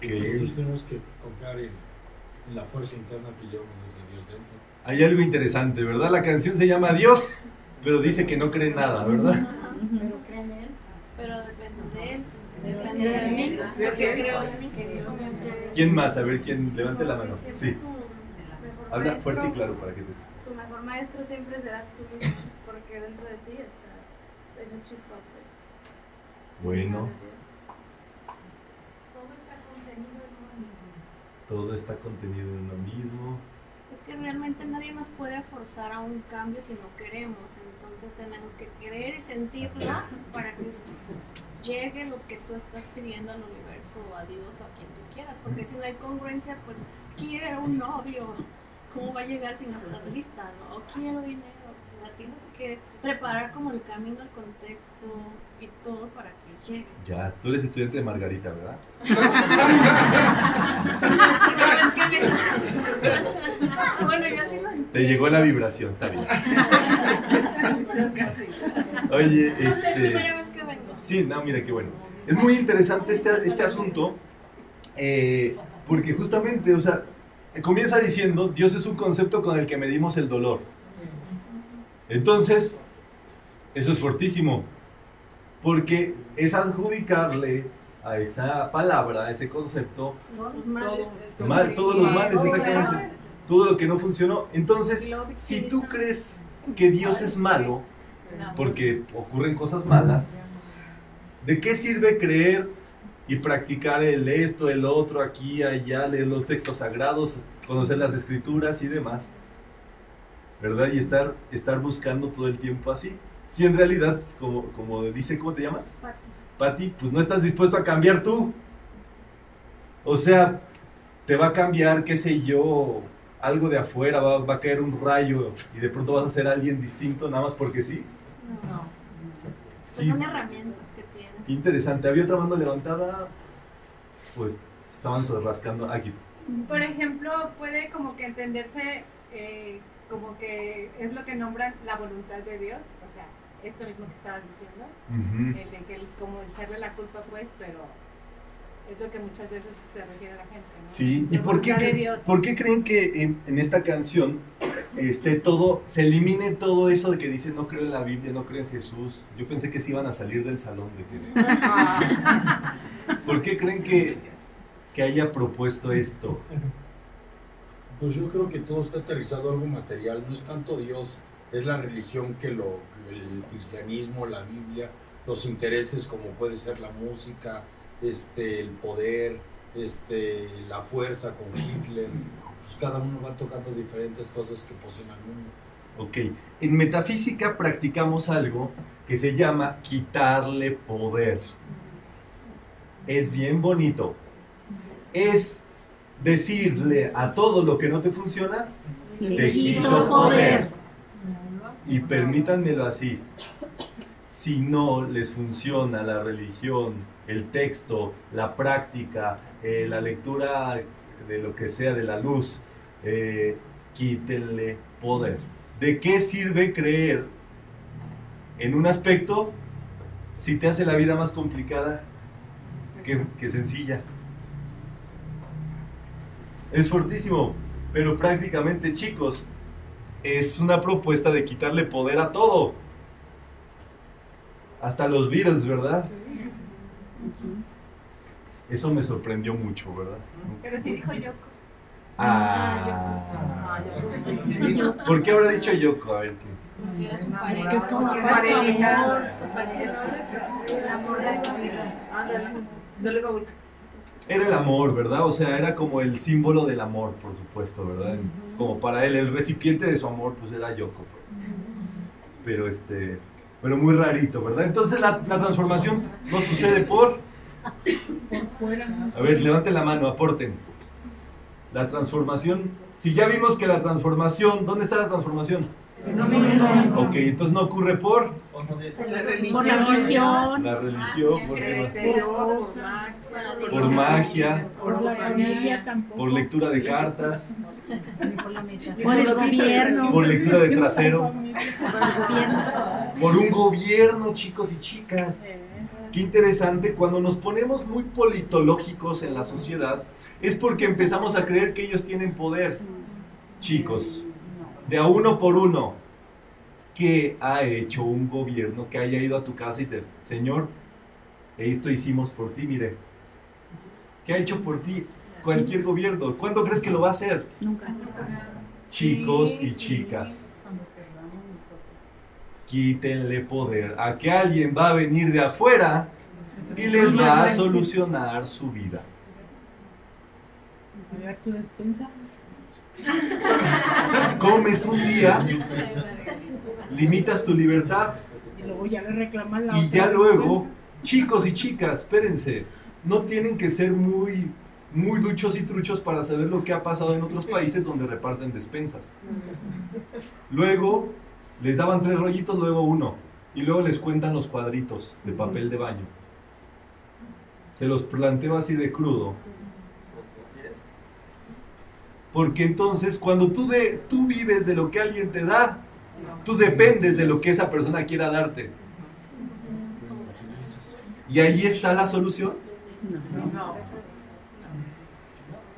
Que Ok. nosotros tenemos que confiar en, en la fuerza interna que llevamos desde Dios dentro. Hay algo interesante, ¿verdad? La canción se llama Dios, pero dice que no cree en nada, ¿verdad? Pero cree en él. Pero depende de él. Depende de mí. ti. creo en mí. que Dios siempre es- ¿Quién más? A ver, ¿quién? Levante la mano. Porque Sí. Habla fuerte y claro para que te Tu mejor maestro siempre serás tú mismo. Porque dentro de ti está esa chispa, pues. Bueno, Todo está contenido en uno mismo. Todo está contenido en uno mismo. Es que realmente nadie nos puede forzar a un cambio si no queremos, entonces tenemos que querer y sentirlo para que llegue lo que tú estás pidiendo al universo, a Dios o a quien tú quieras, porque si no hay congruencia, pues quiero un novio, ¿cómo va a llegar si no estás lista? ¿no? O quiero dinero, tienes que preparar como el camino, el contexto y todo para que llegue. Ya, tú eres estudiante de Margarita, ¿verdad? Bueno, yo sí lo entiendo. Te llegó la vibración, está bien. Oye, No sé, es la primera este... vez que vengo. Sí, no, mira qué bueno. Es muy interesante este, este asunto, eh, porque justamente, o sea, comienza diciendo, Dios es un concepto con el que medimos el dolor. Entonces, eso es fortísimo, porque es adjudicarle a esa palabra, a ese concepto, Todos los males. mal- todos los males, exactamente, todo lo que no funcionó. Entonces, si tú crees que Dios es malo, porque ocurren cosas malas, ¿de qué sirve creer y practicar el esto, el otro, aquí, allá, leer los textos sagrados, conocer las escrituras y demás. ¿Verdad? Y estar, estar buscando todo el tiempo así. Si en realidad, como, como dice, ¿cómo te llamas? Pati. Pati, pues no estás dispuesto a cambiar tú. O sea, te va a cambiar, qué sé yo, algo de afuera, va, va a caer un rayo y de pronto vas a ser alguien distinto nada más porque sí. No. Pues Sí. son herramientas que tienes. Interesante. Había otra mano levantada, pues se estaban rascando aquí. Por ejemplo, puede como que entenderse eh, como que es lo que nombran la voluntad de Dios, o sea, esto mismo que estabas diciendo, el de que el- como echarle la culpa pues, pero es lo que muchas veces se refiere a la gente, ¿no? Sí, ¿y por qué, cre- por qué creen que en, en esta canción esté todo, se elimine todo eso de que dice no creo en la Biblia, no creo en Jesús? Yo pensé que se iban a salir del salón de que... ¿Por qué creen que, que haya propuesto esto? Pues yo creo que todo está aterrizado a algo material, no es tanto Dios, es la religión que lo, el cristianismo, la Biblia, los intereses como puede ser la música, este, el poder, este, la fuerza con Hitler, pues cada uno va tocando diferentes cosas que poseen al mundo. Ok, en metafísica practicamos algo que se llama quitarle poder. Es bien bonito. Es decirle a todo lo que no te funciona, te quito poder. Y permítanmelo así. Si no les funciona la religión, el texto, la práctica, eh, la lectura de lo que sea de la luz, eh, quítenle poder. ¿De qué sirve creer en un aspecto si te hace la vida más complicada que, que sencilla? Es fortísimo, pero prácticamente chicos, es una propuesta de quitarle poder a todo. Hasta los Beatles, ¿verdad? Eso me sorprendió mucho, ¿verdad? Pero sí dijo Yoko. Ah, ¿Por qué habrá dicho Yoko? A ver, ¿qué? Que es como pareja, el amor de su vida. Ándale. Dale. Era el amor, ¿verdad? O sea, era como el símbolo del amor, por supuesto, ¿verdad? Como para él, el recipiente de su amor, pues era Yoko. pues. Pero este, pero muy rarito, ¿verdad? Entonces la, la transformación no sucede por... Por fuera. A ver, levanten la mano, aporten. La transformación, si ya vimos que la transformación, ¿dónde está la transformación? Ok, entonces no ocurre por La religión. Por la religión. la religión, por, Por por magia, Por la familia tampoco. por lectura de cartas, Por el gobierno. por lectura de trasero. Por un gobierno, chicos y chicas. Qué interesante, cuando nos ponemos muy politológicos en la sociedad, es porque empezamos a creer que ellos tienen poder. Chicos, de a uno por uno, ¿qué ha hecho un gobierno que haya ido a tu casa y te, Señor, esto hicimos por ti, mire? ¿Qué ha hecho por ti cualquier gobierno? ¿Cuándo crees que lo va a hacer? Nunca. Chicos y chicas, quítenle poder a que alguien va a venir de afuera y les va a solucionar su vida. Tu despensa. Comes un día, limitas tu libertad Y luego ya le reclaman la y ya luego, chicos y chicas, espérense, no tienen que ser muy, muy duchos y truchos para saber lo que ha pasado en otros países donde reparten despensas. Luego les daban tres rollitos, luego uno, y luego les cuentan los cuadritos de papel de baño. Se los planteo así de crudo. Porque entonces cuando tú, de, tú vives de lo que alguien te da, tú dependes de lo que esa persona quiera darte. Y ahí está la solución.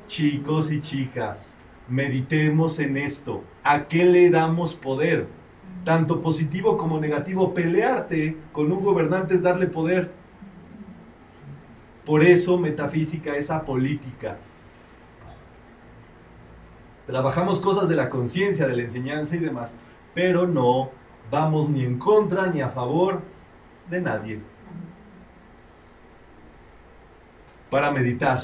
Chicos y chicas, meditemos en esto. ¿A qué le damos poder? Tanto positivo como negativo. Pelearte con un gobernante es darle poder. Por eso metafísica es apolítica. Trabajamos cosas de la conciencia, de la enseñanza y demás, pero no vamos ni en contra ni a favor de nadie. para meditar.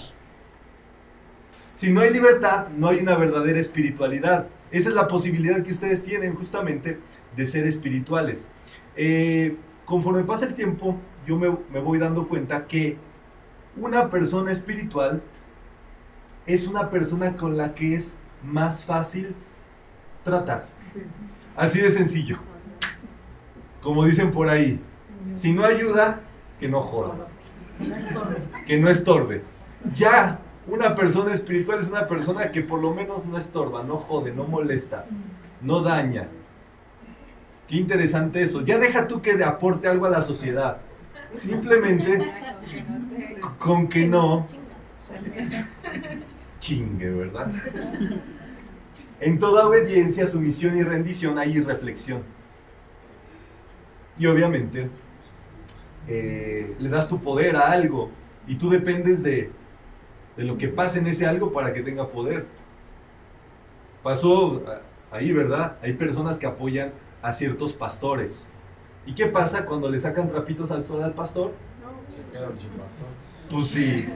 Si no hay libertad, no hay una verdadera espiritualidad. Esa es la posibilidad que ustedes tienen justamente de ser espirituales. Eh, conforme pasa el tiempo, yo me, me voy dando cuenta que una persona espiritual es una persona con la que es más fácil tratar. Así de sencillo. Como dicen por ahí, si no ayuda, que no joda, que no estorbe. Ya, una persona espiritual es una persona que por lo menos no estorba, no jode, no molesta, no daña. Qué interesante eso. Ya deja tú que le aporte algo a la sociedad. Simplemente con que no chingue, ¿verdad? En toda obediencia, sumisión y rendición hay reflexión. Y obviamente, eh, le das tu poder a algo y tú dependes de, de lo que pase en ese algo para que tenga poder. Pasó ah, ahí, ¿verdad? Hay personas que apoyan a ciertos pastores. ¿Y qué pasa cuando le sacan trapitos al sol al pastor? Se quedan sin pastor. Pues sí.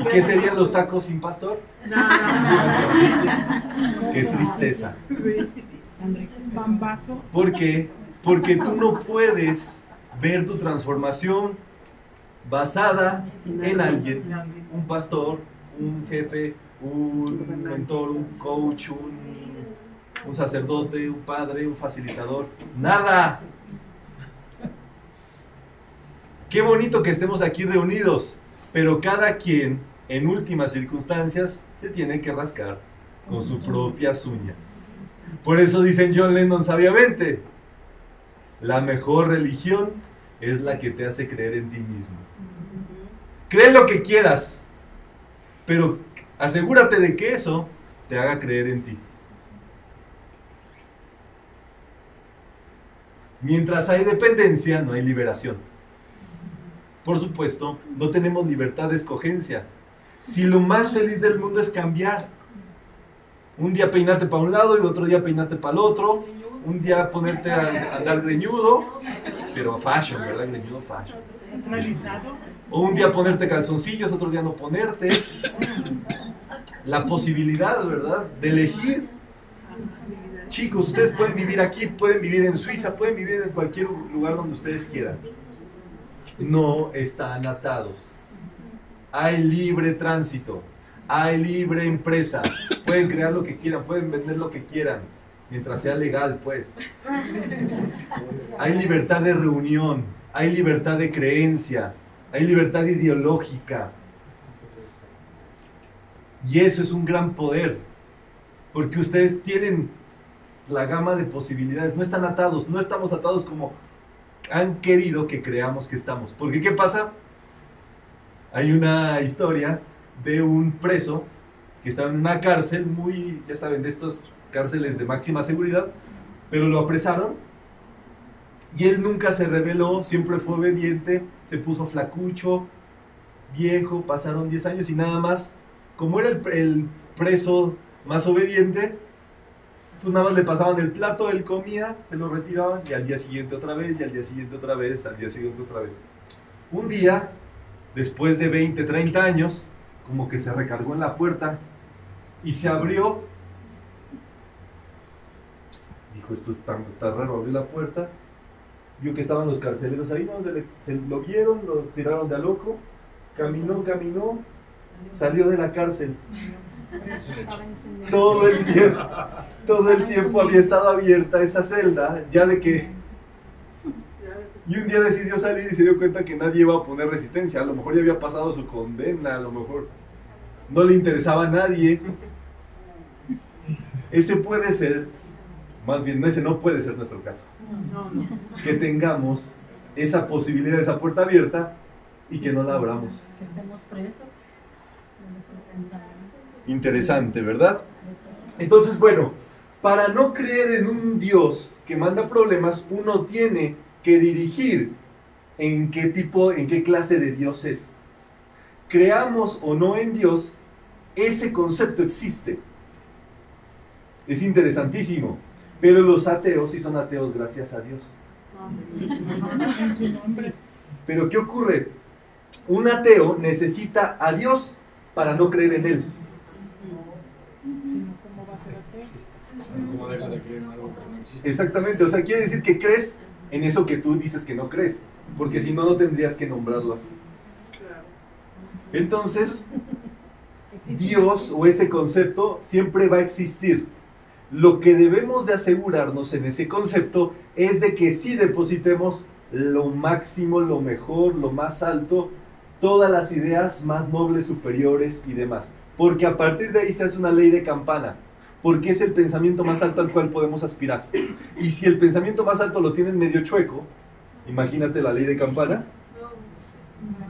¿Y qué serían los tacos sin pastor? Qué tristeza. Bambazo. ¿Por qué? Porque tú no puedes ver tu transformación basada en alguien, un pastor, un jefe, un mentor, un coach, un, un sacerdote, un padre, un facilitador. Nada. Qué bonito que estemos aquí reunidos, pero cada quien, en últimas circunstancias, se tiene que rascar con sus propias uñas. Por eso dicen John Lennon sabiamente, la mejor religión es la que te hace creer en ti mismo. Cree lo que quieras, pero asegúrate de que eso te haga creer en ti. Mientras hay dependencia, no hay liberación. Por supuesto, no tenemos libertad de escogencia. Si lo más feliz del mundo es cambiar, un día peinarte para un lado y otro día peinarte para el otro, un día ponerte a andar greñudo, pero fashion, ¿verdad? Greñudo fashion. O un día ponerte calzoncillos, otro día no ponerte. La posibilidad, ¿verdad? De elegir. Chicos, ustedes pueden vivir aquí, pueden vivir en Suiza, pueden vivir en cualquier lugar donde ustedes quieran. No están atados. Hay libre tránsito, hay libre empresa. Pueden crear lo que quieran, pueden vender lo que quieran, mientras sea legal, pues. Hay libertad de reunión, hay libertad de creencia, hay libertad ideológica. Y eso es un gran poder, porque ustedes tienen la gama de posibilidades, no están atados, no estamos atados como han querido que creamos que estamos. Porque ¿qué pasa? Hay una historia de un preso que estaba en una cárcel muy, ya saben, de estos cárceles de máxima seguridad, pero lo apresaron y él nunca se rebeló, siempre fue obediente, se puso flacucho, viejo, pasaron 10 años y nada más, como era el preso más obediente, pues nada más le pasaban el plato, él comía, se lo retiraban y al día siguiente otra vez, y al día siguiente otra vez, al día siguiente otra vez. Un día, después de 20, 30 años, como que se recargó en la puerta y se abrió. Dijo, esto está, está raro, abrió la puerta. Vio que estaban los carceleros ahí, ¿no? se, se lo vieron, lo tiraron de a loco. Caminó, caminó, salió de la cárcel. Todo el tiempo, todo el tiempo había estado abierta esa celda, ya de que... Y un día decidió salir y se dio cuenta que nadie iba a poner resistencia. A lo mejor ya había pasado su condena, a lo mejor no le interesaba a nadie. Ese puede ser, más bien, ese no puede ser nuestro caso. No, no. Que tengamos esa posibilidad, esa puerta abierta y que no la abramos. Que estemos presos pensamiento. Interesante, ¿verdad? Entonces, bueno, para no creer en un Dios que manda problemas, uno tiene que dirigir en qué tipo, en qué clase de Dios es. Creamos o no en Dios, ese concepto existe. Es interesantísimo. Pero los ateos sí son ateos gracias a Dios. Pero ¿qué ocurre? Un ateo necesita a Dios para no creer en él. Si no, ¿cómo va a ser deja de creer en algo que no existe? Exactamente, o sea, quiere decir que crees en eso que tú dices que no crees, porque si no, no tendrías que nombrarlo así. Entonces, Dios o ese concepto siempre va a existir. Lo que debemos de asegurarnos en ese concepto es de que sí depositemos lo máximo, lo mejor, lo más alto, todas las ideas más nobles, superiores y demás. Porque a partir de ahí se hace una ley de campana, porque es el pensamiento más alto al cual podemos aspirar. Y si el pensamiento más alto lo tienes medio chueco, imagínate la ley de campana,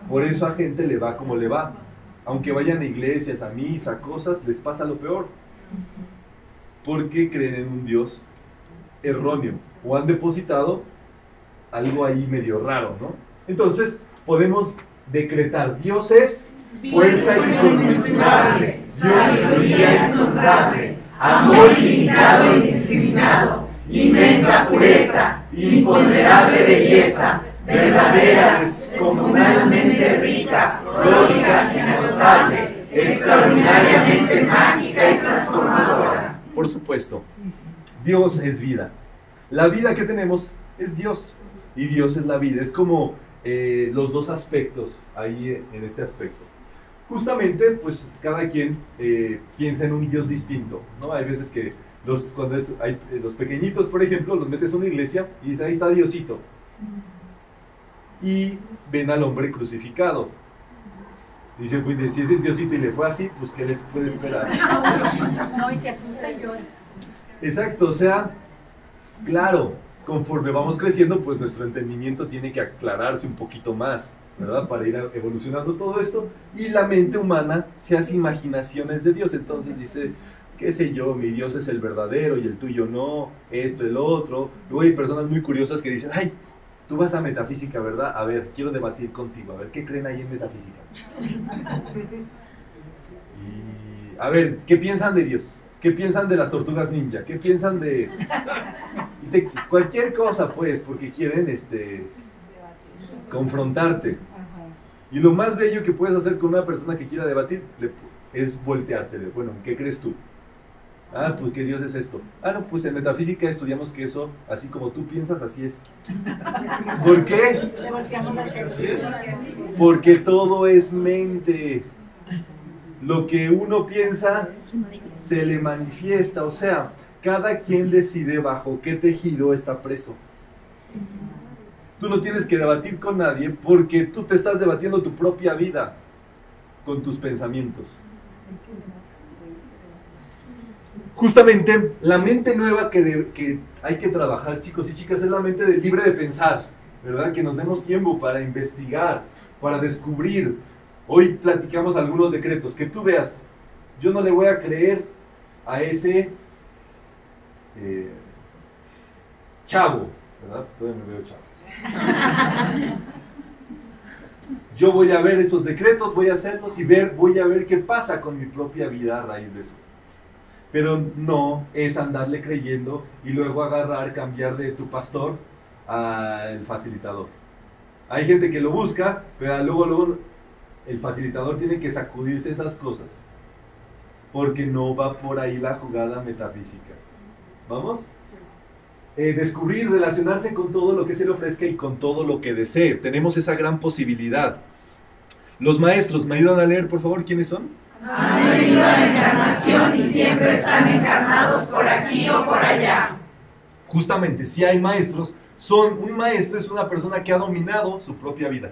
por eso a gente le va como le va. Aunque vayan a iglesias, a misa, cosas, les pasa lo peor. Porque creen en un Dios erróneo o han depositado algo ahí medio raro, ¿no? Entonces, podemos decretar, Dios es fuerza inconmensurable, sabiduría insondable, amor ilimitado e indiscriminado, inmensa pureza, imponderable belleza, verdadera, descomunalmente rica, pródiga, inagotable, extraordinariamente mágica y transformadora. Por supuesto, Dios es vida. La vida que tenemos es Dios y Dios es la vida. Es como eh, los dos aspectos ahí en este aspecto. Justamente, pues cada quien eh, piensa en un Dios distinto, ¿no? Hay veces que los, cuando es- hay, eh, los pequeñitos, por ejemplo, los metes a una iglesia y dices, ahí está Diosito. Y ven al hombre crucificado. Dicen, pues si ese es Diosito y le fue así, pues ¿qué les puede esperar? No, y se asusta y llora. Exacto, o sea, claro, conforme vamos creciendo, pues nuestro entendimiento tiene que aclararse un poquito más, Para ir evolucionando todo esto. Y la mente humana se hace imaginaciones de Dios, entonces dice, qué sé yo, mi Dios es el verdadero y el tuyo no, esto, el otro. Luego hay personas muy curiosas que dicen, ay, tú vas a metafísica, ¿verdad? A ver, quiero debatir contigo, a ver, ¿qué creen ahí en metafísica? Y, a ver, ¿qué piensan de Dios? ¿Qué piensan de las tortugas ninja? ¿Qué piensan de, de cualquier cosa, pues? Porque quieren este, confrontarte. Y lo más bello que puedes hacer con una persona que quiera debatir es volteársele. Bueno, ¿qué crees tú? Ah, pues que Dios es esto. Ah, no, pues en metafísica estudiamos que eso, así como tú piensas, así es. ¿Por qué? Porque todo es mente. Lo que uno piensa se le manifiesta. O sea, cada quien decide bajo qué tejido está preso. Tú no tienes que debatir con nadie porque tú te estás debatiendo tu propia vida con tus pensamientos. Justamente la mente nueva que, hay que trabajar, chicos y chicas, es la mente libre de pensar, ¿verdad? Que nos demos tiempo para investigar, para descubrir. Hoy platicamos algunos decretos, que tú veas, yo no le voy a creer a ese eh, chavo, ¿verdad? Todavía me veo chavo. Yo voy a ver esos decretos, voy a hacerlos y ver, voy a ver qué pasa con mi propia vida a raíz de eso. Pero no es andarle creyendo y luego agarrar, cambiar de tu pastor al facilitador. Hay gente que lo busca, pero luego, luego el facilitador tiene que sacudirse esas cosas. Porque no va por ahí la jugada metafísica. ¿Vamos? Eh, descubrir, relacionarse con todo lo que se le ofrezca y con todo lo que desee. Tenemos esa gran posibilidad. Los maestros, ¿me ayudan a leer, por favor, quiénes son? Han venido a la encarnación y siempre están encarnados por aquí o por allá. Justamente, si hay maestros, son un maestro es una persona que ha dominado su propia vida.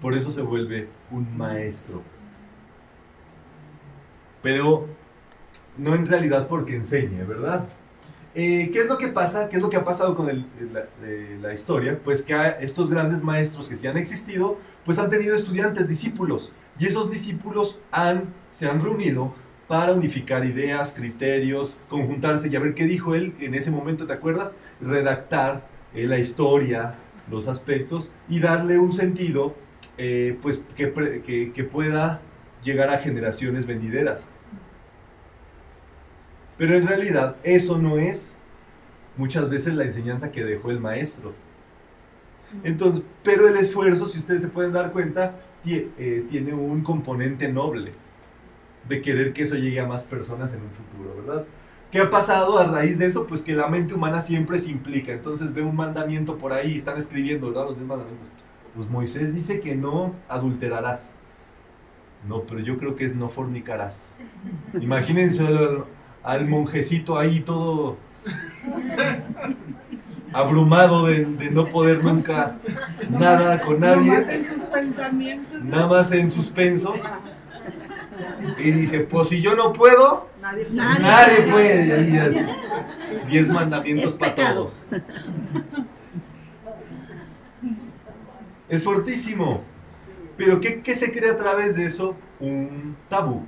Por eso se vuelve un maestro. Pero no en realidad porque enseñe, ¿verdad? Eh, ¿Qué es lo que pasa? ¿Qué es lo que ha pasado con el- la, eh, la historia? Pues que estos grandes maestros que sí han existido, pues han tenido estudiantes, discípulos. Y esos discípulos han, se han reunido para unificar ideas, criterios, conjuntarse y a ver qué dijo él en ese momento, ¿te acuerdas? Redactar eh, la historia, los aspectos y darle un sentido eh, pues que, que- que pueda llegar a generaciones venideras. Pero en realidad eso no es muchas veces la enseñanza que dejó el maestro. Entonces, pero el esfuerzo, si ustedes se pueden dar cuenta, tie- eh, tiene un componente noble de querer que eso llegue a más personas en un futuro, ¿verdad? ¿Qué ha pasado a raíz de eso? Pues que la mente humana siempre se implica. Entonces ve un mandamiento por ahí, están escribiendo, ¿verdad? Los diez mandamientos. Pues Moisés dice que no adulterarás. No, pero yo creo que es no fornicarás. Imagínense al, monjecito ahí todo abrumado de, de no poder nunca nada con nadie Nomás en sus pensamientos. nada más en suspenso. Y dice, pues si yo no puedo, Nadie, nadie, puede. Diez mandamientos para todos. Es fortísimo. Pero ¿qué, qué se crea a través de eso? Un tabú.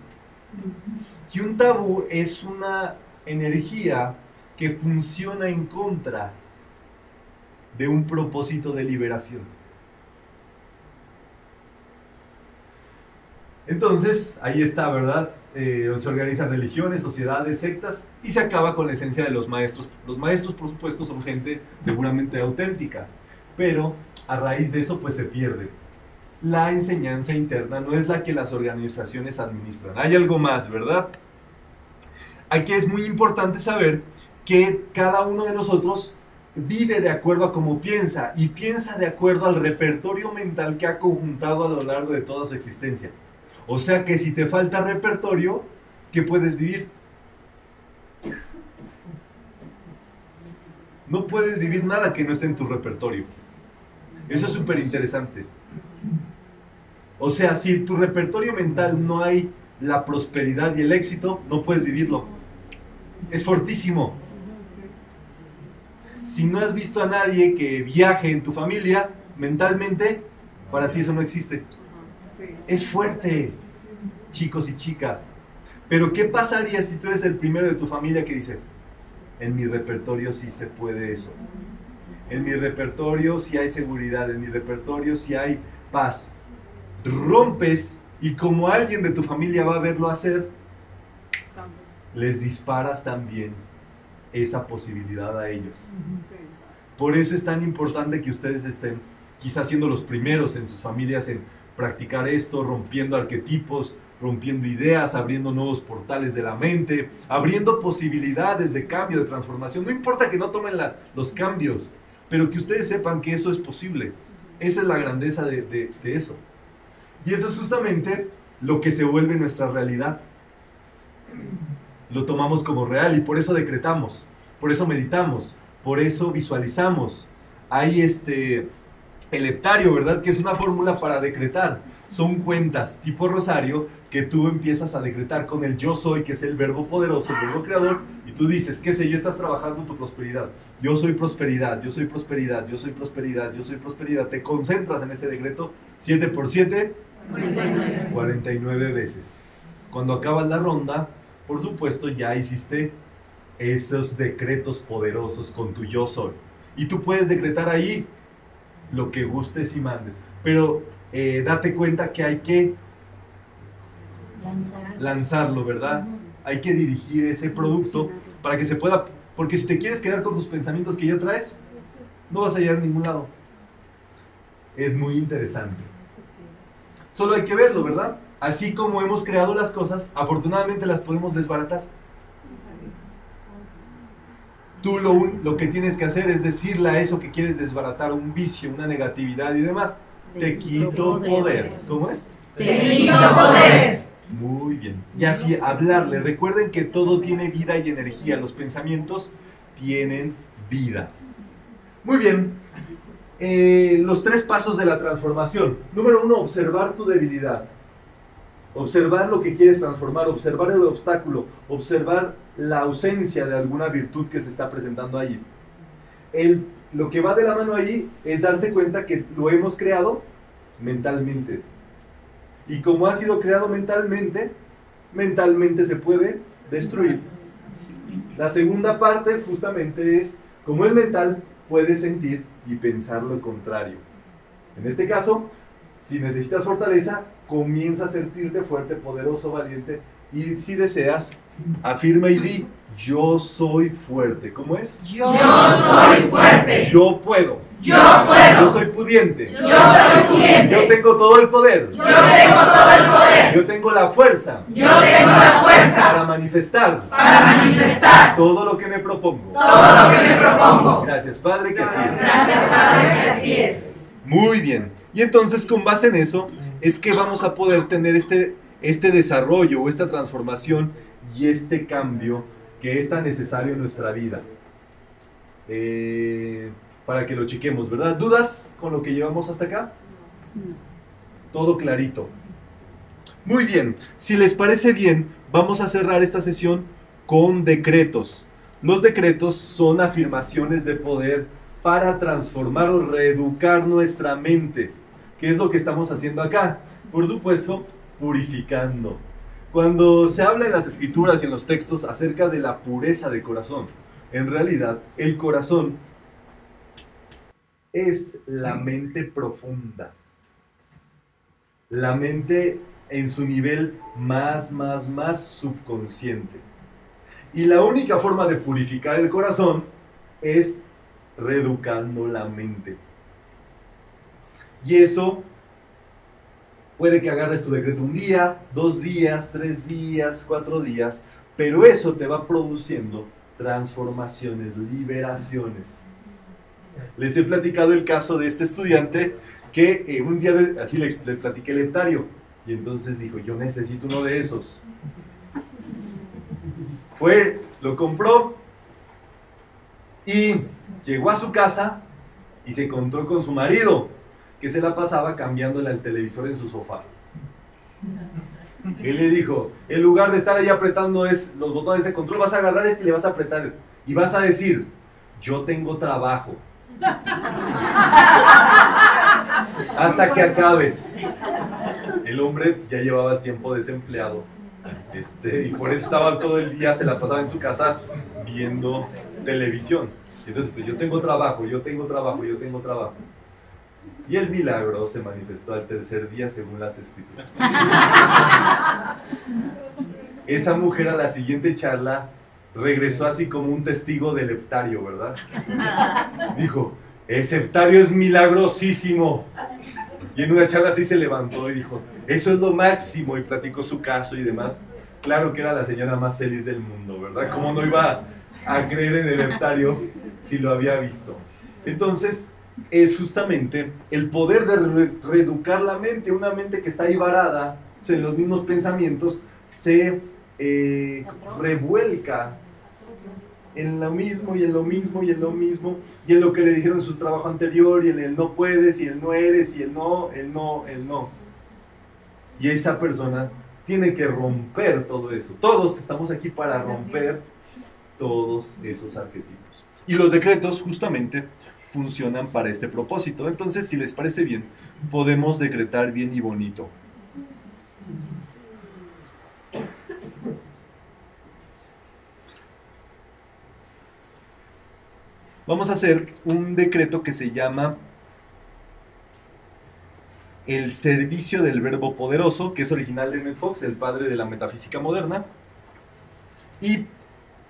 Y un tabú es una energía que funciona en contra de un propósito de liberación. Entonces, ahí está, ¿verdad? Eh, se organizan religiones, sociedades, sectas y se acaba con la esencia de los maestros. Los maestros, por supuesto, son gente seguramente auténtica, pero a raíz de eso, pues se pierde. La enseñanza interna no es la que las organizaciones administran. Hay algo más, ¿verdad? Aquí es muy importante saber que cada uno de nosotros vive de acuerdo a cómo piensa y piensa de acuerdo al repertorio mental que ha conjuntado a lo largo de toda su existencia. O sea que si te falta repertorio, ¿qué puedes vivir? No puedes vivir nada que no esté en tu repertorio. Eso es súper interesante. O sea, si en tu repertorio mental no hay la prosperidad y el éxito, no puedes vivirlo. Es fortísimo. Si no has visto a nadie que viaje en tu familia mentalmente, para ti eso no existe. Es fuerte, chicos y chicas. Pero ¿qué pasaría si tú eres el primero de tu familia que dice, en mi repertorio sí se puede eso? En mi repertorio sí hay seguridad, en mi repertorio sí hay paz. Rompes y como alguien de tu familia va a verlo hacer, les disparas también esa posibilidad a ellos. Por eso es tan importante que ustedes estén quizás siendo los primeros en sus familias en practicar esto, rompiendo arquetipos, rompiendo ideas, abriendo nuevos portales de la mente, abriendo posibilidades de cambio, de transformación. No importa que no tomen la- los cambios, pero que ustedes sepan que eso es posible. Esa es la grandeza de, de- de eso. Y eso es justamente lo que se vuelve nuestra realidad. Lo tomamos como real y por eso decretamos, por eso meditamos, por eso visualizamos. Hay este el heptario, ¿verdad? Que es una fórmula para decretar. Son cuentas tipo rosario que tú empiezas a decretar con el yo soy, que es el verbo poderoso, el verbo creador, y tú dices, qué sé yo, estás trabajando tu prosperidad. Yo soy prosperidad, yo soy prosperidad, yo soy prosperidad, yo soy prosperidad. Te concentras en ese decreto 7 por 7, 49. 49 veces. Cuando acabas la ronda, por supuesto, ya hiciste esos decretos poderosos con tu yo soy. Y tú puedes decretar ahí lo que gustes y mandes. Pero eh, date cuenta que hay que lanzarlo, ¿verdad? Hay que dirigir ese producto para que se pueda... Porque si te quieres quedar con tus pensamientos que ya traes, no vas a llegar a ningún lado. Es muy interesante. Solo hay que verlo, ¿verdad? Así como hemos creado las cosas, afortunadamente las podemos desbaratar. Tú lo, lo que tienes que hacer es decirle a eso que quieres desbaratar, un vicio, una negatividad y demás. Te quito poder. ¿Cómo es? Te quito poder. Muy bien. Y así hablarle. Recuerden que todo tiene vida y energía. Los pensamientos tienen vida. Muy bien. Eh, los tres pasos de la transformación. Número uno, observar tu debilidad. Observar lo que quieres transformar, observar el obstáculo, observar la ausencia de alguna virtud que se está presentando allí. El, lo que va de la mano allí es darse cuenta que lo hemos creado mentalmente. Y como ha sido creado mentalmente, mentalmente se puede destruir. La segunda parte justamente es, como es mental, puedes sentir y pensar lo contrario. En este caso, si necesitas fortaleza, comienza a sentirte fuerte, poderoso, valiente y si deseas, Afirma y di, yo soy fuerte. ¿Cómo es? Yo soy fuerte. Yo puedo. Yo puedo. Yo soy pudiente. Yo soy pudiente. Yo tengo todo el poder. Yo tengo todo el poder. Yo tengo la fuerza. Yo tengo la fuerza Para manifestar. para manifestar Todo lo que me propongo. todo lo que me propongo. Gracias, Padre, que así es. Gracias, Padre, que así es. Muy bien. Y entonces, con base en eso, es que vamos a poder tener este, este desarrollo o esta transformación y este cambio que es tan necesario en nuestra vida. Eh, para que lo chequemos, ¿verdad? ¿Dudas con lo que llevamos hasta acá? Todo clarito. Muy bien. Si les parece bien, vamos a cerrar esta sesión con decretos. Los decretos son afirmaciones de poder para transformar o reeducar nuestra mente. ¿Qué es lo que estamos haciendo acá? Por supuesto, purificando. Cuando se habla en las escrituras y en los textos acerca de la pureza de corazón, en realidad el corazón es la mente profunda. La mente en su nivel más, más, más subconsciente. Y la única forma de purificar el corazón es reeducando la mente. Y eso puede que agarres tu decreto un día, dos días, tres días, cuatro días, pero eso te va produciendo transformaciones, liberaciones. Les he platicado el caso de este estudiante que eh, un día, así le, le platiqué el heptario, y entonces dijo, yo necesito uno de esos. Fue, lo compró y llegó a su casa y se encontró con su marido, que se la pasaba cambiándole al televisor en su sofá. Él le dijo, en lugar de estar ahí apretando es, los botones de control, vas a agarrar este y le vas a apretar y vas a decir, yo tengo trabajo. Hasta que acabes. El hombre ya llevaba tiempo desempleado. Este, y por eso estaba todo el día, se la pasaba en su casa viendo televisión. Entonces, pues yo tengo trabajo, yo tengo trabajo, yo tengo trabajo. Y el milagro se manifestó al tercer día según las escrituras. Esa mujer a la siguiente charla regresó así como un testigo del heptario, ¿verdad? Dijo, ese heptario es milagrosísimo. Y en una charla así se levantó y dijo, eso es lo máximo y platicó su caso y demás. Claro que era la señora más feliz del mundo, ¿verdad? ¿Cómo no iba a creer en el heptario si lo había visto? Entonces, es justamente el poder de re- reeducar la mente, una mente que está ahí varada, o sea, en los mismos pensamientos, se eh, revuelca en lo mismo y en lo mismo y en lo mismo y en lo que le dijeron en su trabajo anterior y en el no puedes y el no eres y el no, el no, el no. Y esa persona tiene que romper todo eso. Todos estamos aquí para romper todos esos arquetipos. Y los decretos justamente funcionan para este propósito. Entonces, si les parece bien, podemos decretar bien y bonito. Vamos a hacer un decreto que se llama el servicio del verbo poderoso, que es original de Emmett Fox, el padre de la metafísica moderna. Y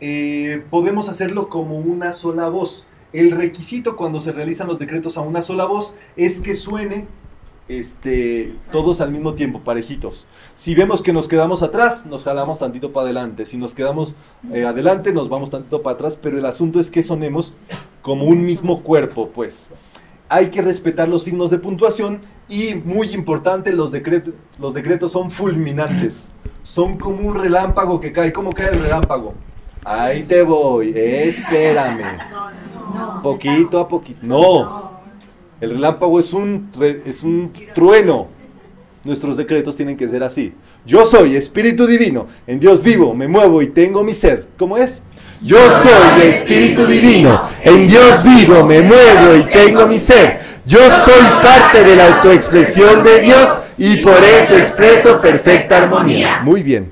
eh, podemos hacerlo como una sola voz. El requisito cuando se realizan los decretos a una sola voz es que suene este, todos al mismo tiempo, parejitos. Si vemos que nos quedamos atrás, nos jalamos tantito para adelante. Si nos quedamos eh, adelante, nos vamos tantito para atrás. Pero el asunto es que sonemos como un mismo cuerpo, pues. Hay que respetar los signos de puntuación y, muy importante, los, decretos los decretos son fulminantes. Son como un relámpago que cae. ¿Cómo cae el relámpago? Ahí te voy, espérame. Poquito a poquito. No. El relámpago es un, es un trueno. Nuestros decretos tienen que ser así. Yo soy espíritu divino, en Dios vivo, me muevo y tengo mi ser. ¿Cómo es? Yo soy espíritu divino, en Dios vivo, me muevo y tengo mi ser. Yo soy parte de la autoexpresión de Dios y por eso expreso perfecta armonía. Muy bien.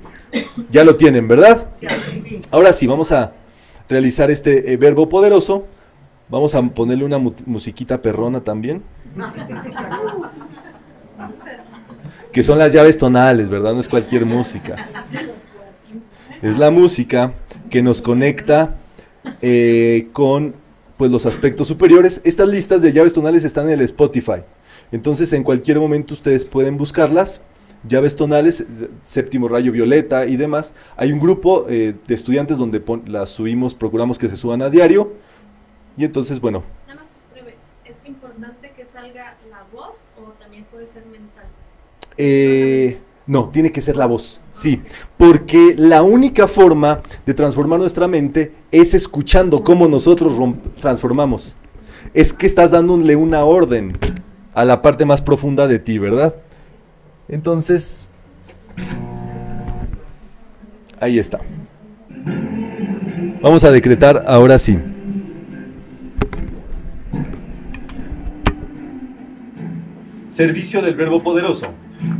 Ya lo tienen, ¿verdad? Ahora sí, vamos a realizar este eh, verbo poderoso. Vamos a ponerle una mu- musiquita perrona también. Que son las llaves tonales, ¿verdad? No es cualquier música. Es la música que nos conecta eh, con pues, los aspectos superiores. Estas listas de llaves tonales están en el Spotify. Entonces, en cualquier momento ustedes pueden buscarlas. Llaves tonales, séptimo rayo violeta y demás. Hay un grupo eh, de estudiantes donde las subimos, procuramos que se suban a diario. Y entonces, bueno, Nada más breve, ¿es importante que salga la voz o también puede ser mental? Eh, no, tiene que ser la voz, sí, porque la única forma de transformar nuestra mente es escuchando cómo nosotros transformamos. Es que estás dándole una orden a la parte más profunda de ti, ¿verdad? Entonces, ahí está. Vamos a decretar ahora sí. Servicio del Verbo Poderoso.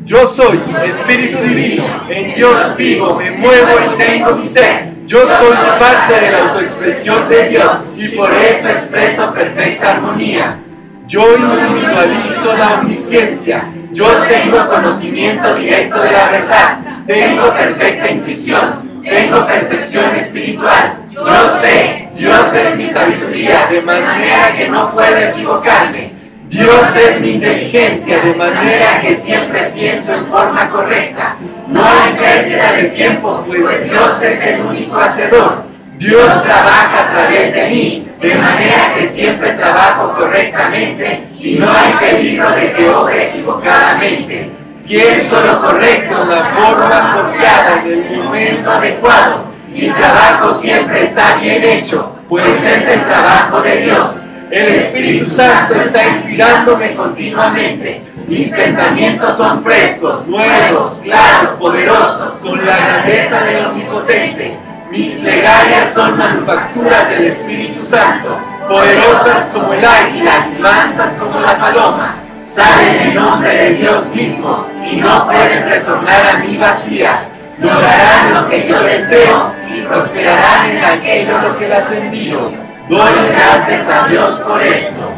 Yo soy Espíritu Divino, en Dios vivo, me muevo y tengo mi ser. Yo soy parte de la autoexpresión de Dios y por eso expreso perfecta armonía. Yo individualizo la omnisciencia. Yo tengo conocimiento directo de la verdad. Tengo perfecta intuición. Tengo percepción espiritual. Yo sé, Dios es mi sabiduría, de manera que no puedo equivocarme. Dios es mi inteligencia, de manera que siempre pienso en forma correcta. No hay pérdida de tiempo, pues Dios es el único hacedor. Dios trabaja a través de mí, de manera que siempre trabajo correctamente y no hay peligro de que obre equivocadamente. Pienso lo correcto, la forma apropiada, en el momento adecuado. Mi trabajo siempre está bien hecho, pues es el trabajo de Dios. El Espíritu Santo está inspirándome continuamente. Mis pensamientos son frescos, nuevos, claros, poderosos, con la grandeza del Omnipotente. Mis plegarias son manufacturas del Espíritu Santo, poderosas como el águila mansas como la paloma. Salen en nombre de Dios mismo y no pueden retornar a mí vacías. Lograrán lo que yo deseo y prosperarán en aquello lo que las envío. Doy gracias a Dios por esto.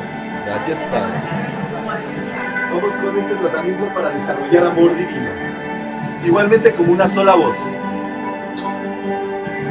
Gracias, Padre. Vamos con este tratamiento para desarrollar amor divino. Igualmente como una sola voz.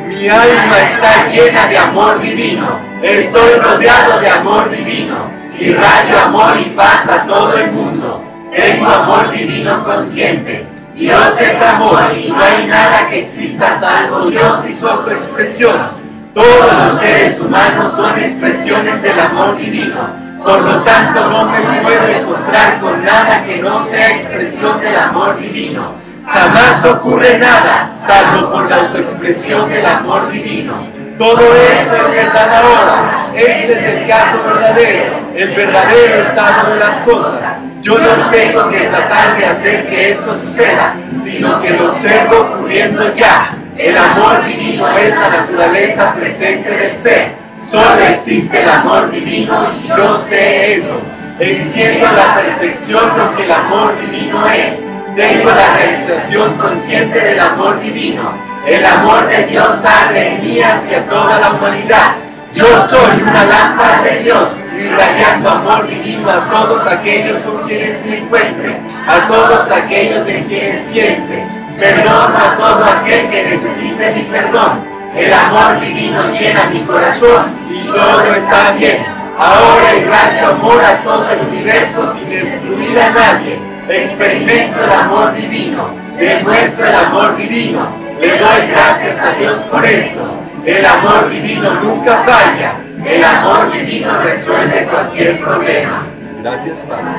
Mi alma está llena de amor divino. Estoy rodeado de amor divino. Irradio amor y paz a todo el mundo. Tengo amor divino consciente. Dios es amor y no hay nada que exista salvo Dios y su autoexpresión. Todos los seres humanos son expresiones del amor divino. Por lo tanto, no me puedo encontrar con nada que no sea expresión del amor divino. Jamás ocurre nada, salvo por la autoexpresión del amor divino. Todo esto es verdad ahora. Este es el caso verdadero, el verdadero estado de las cosas. Yo no tengo que tratar de hacer que esto suceda, sino que lo observo ocurriendo ya. El amor divino es la naturaleza presente del ser. Solo existe el amor divino y yo sé eso. Entiendo a la perfección lo que el amor divino es. Tengo la realización consciente del amor divino. El amor de Dios arde en mí hacia toda la humanidad. Yo soy una lámpara de Dios, irradiando amor divino a todos aquellos con quienes me encuentre, a todos aquellos en quienes piense. Perdono a todo aquel que necesite mi perdón. El amor divino llena mi corazón y todo está bien. Ahora irradio amor a todo el universo sin excluir a nadie. Experimento el amor divino, demuestro el amor divino. Le doy gracias a Dios por esto. El amor divino nunca falla. El amor divino resuelve cualquier problema. Gracias, Padre.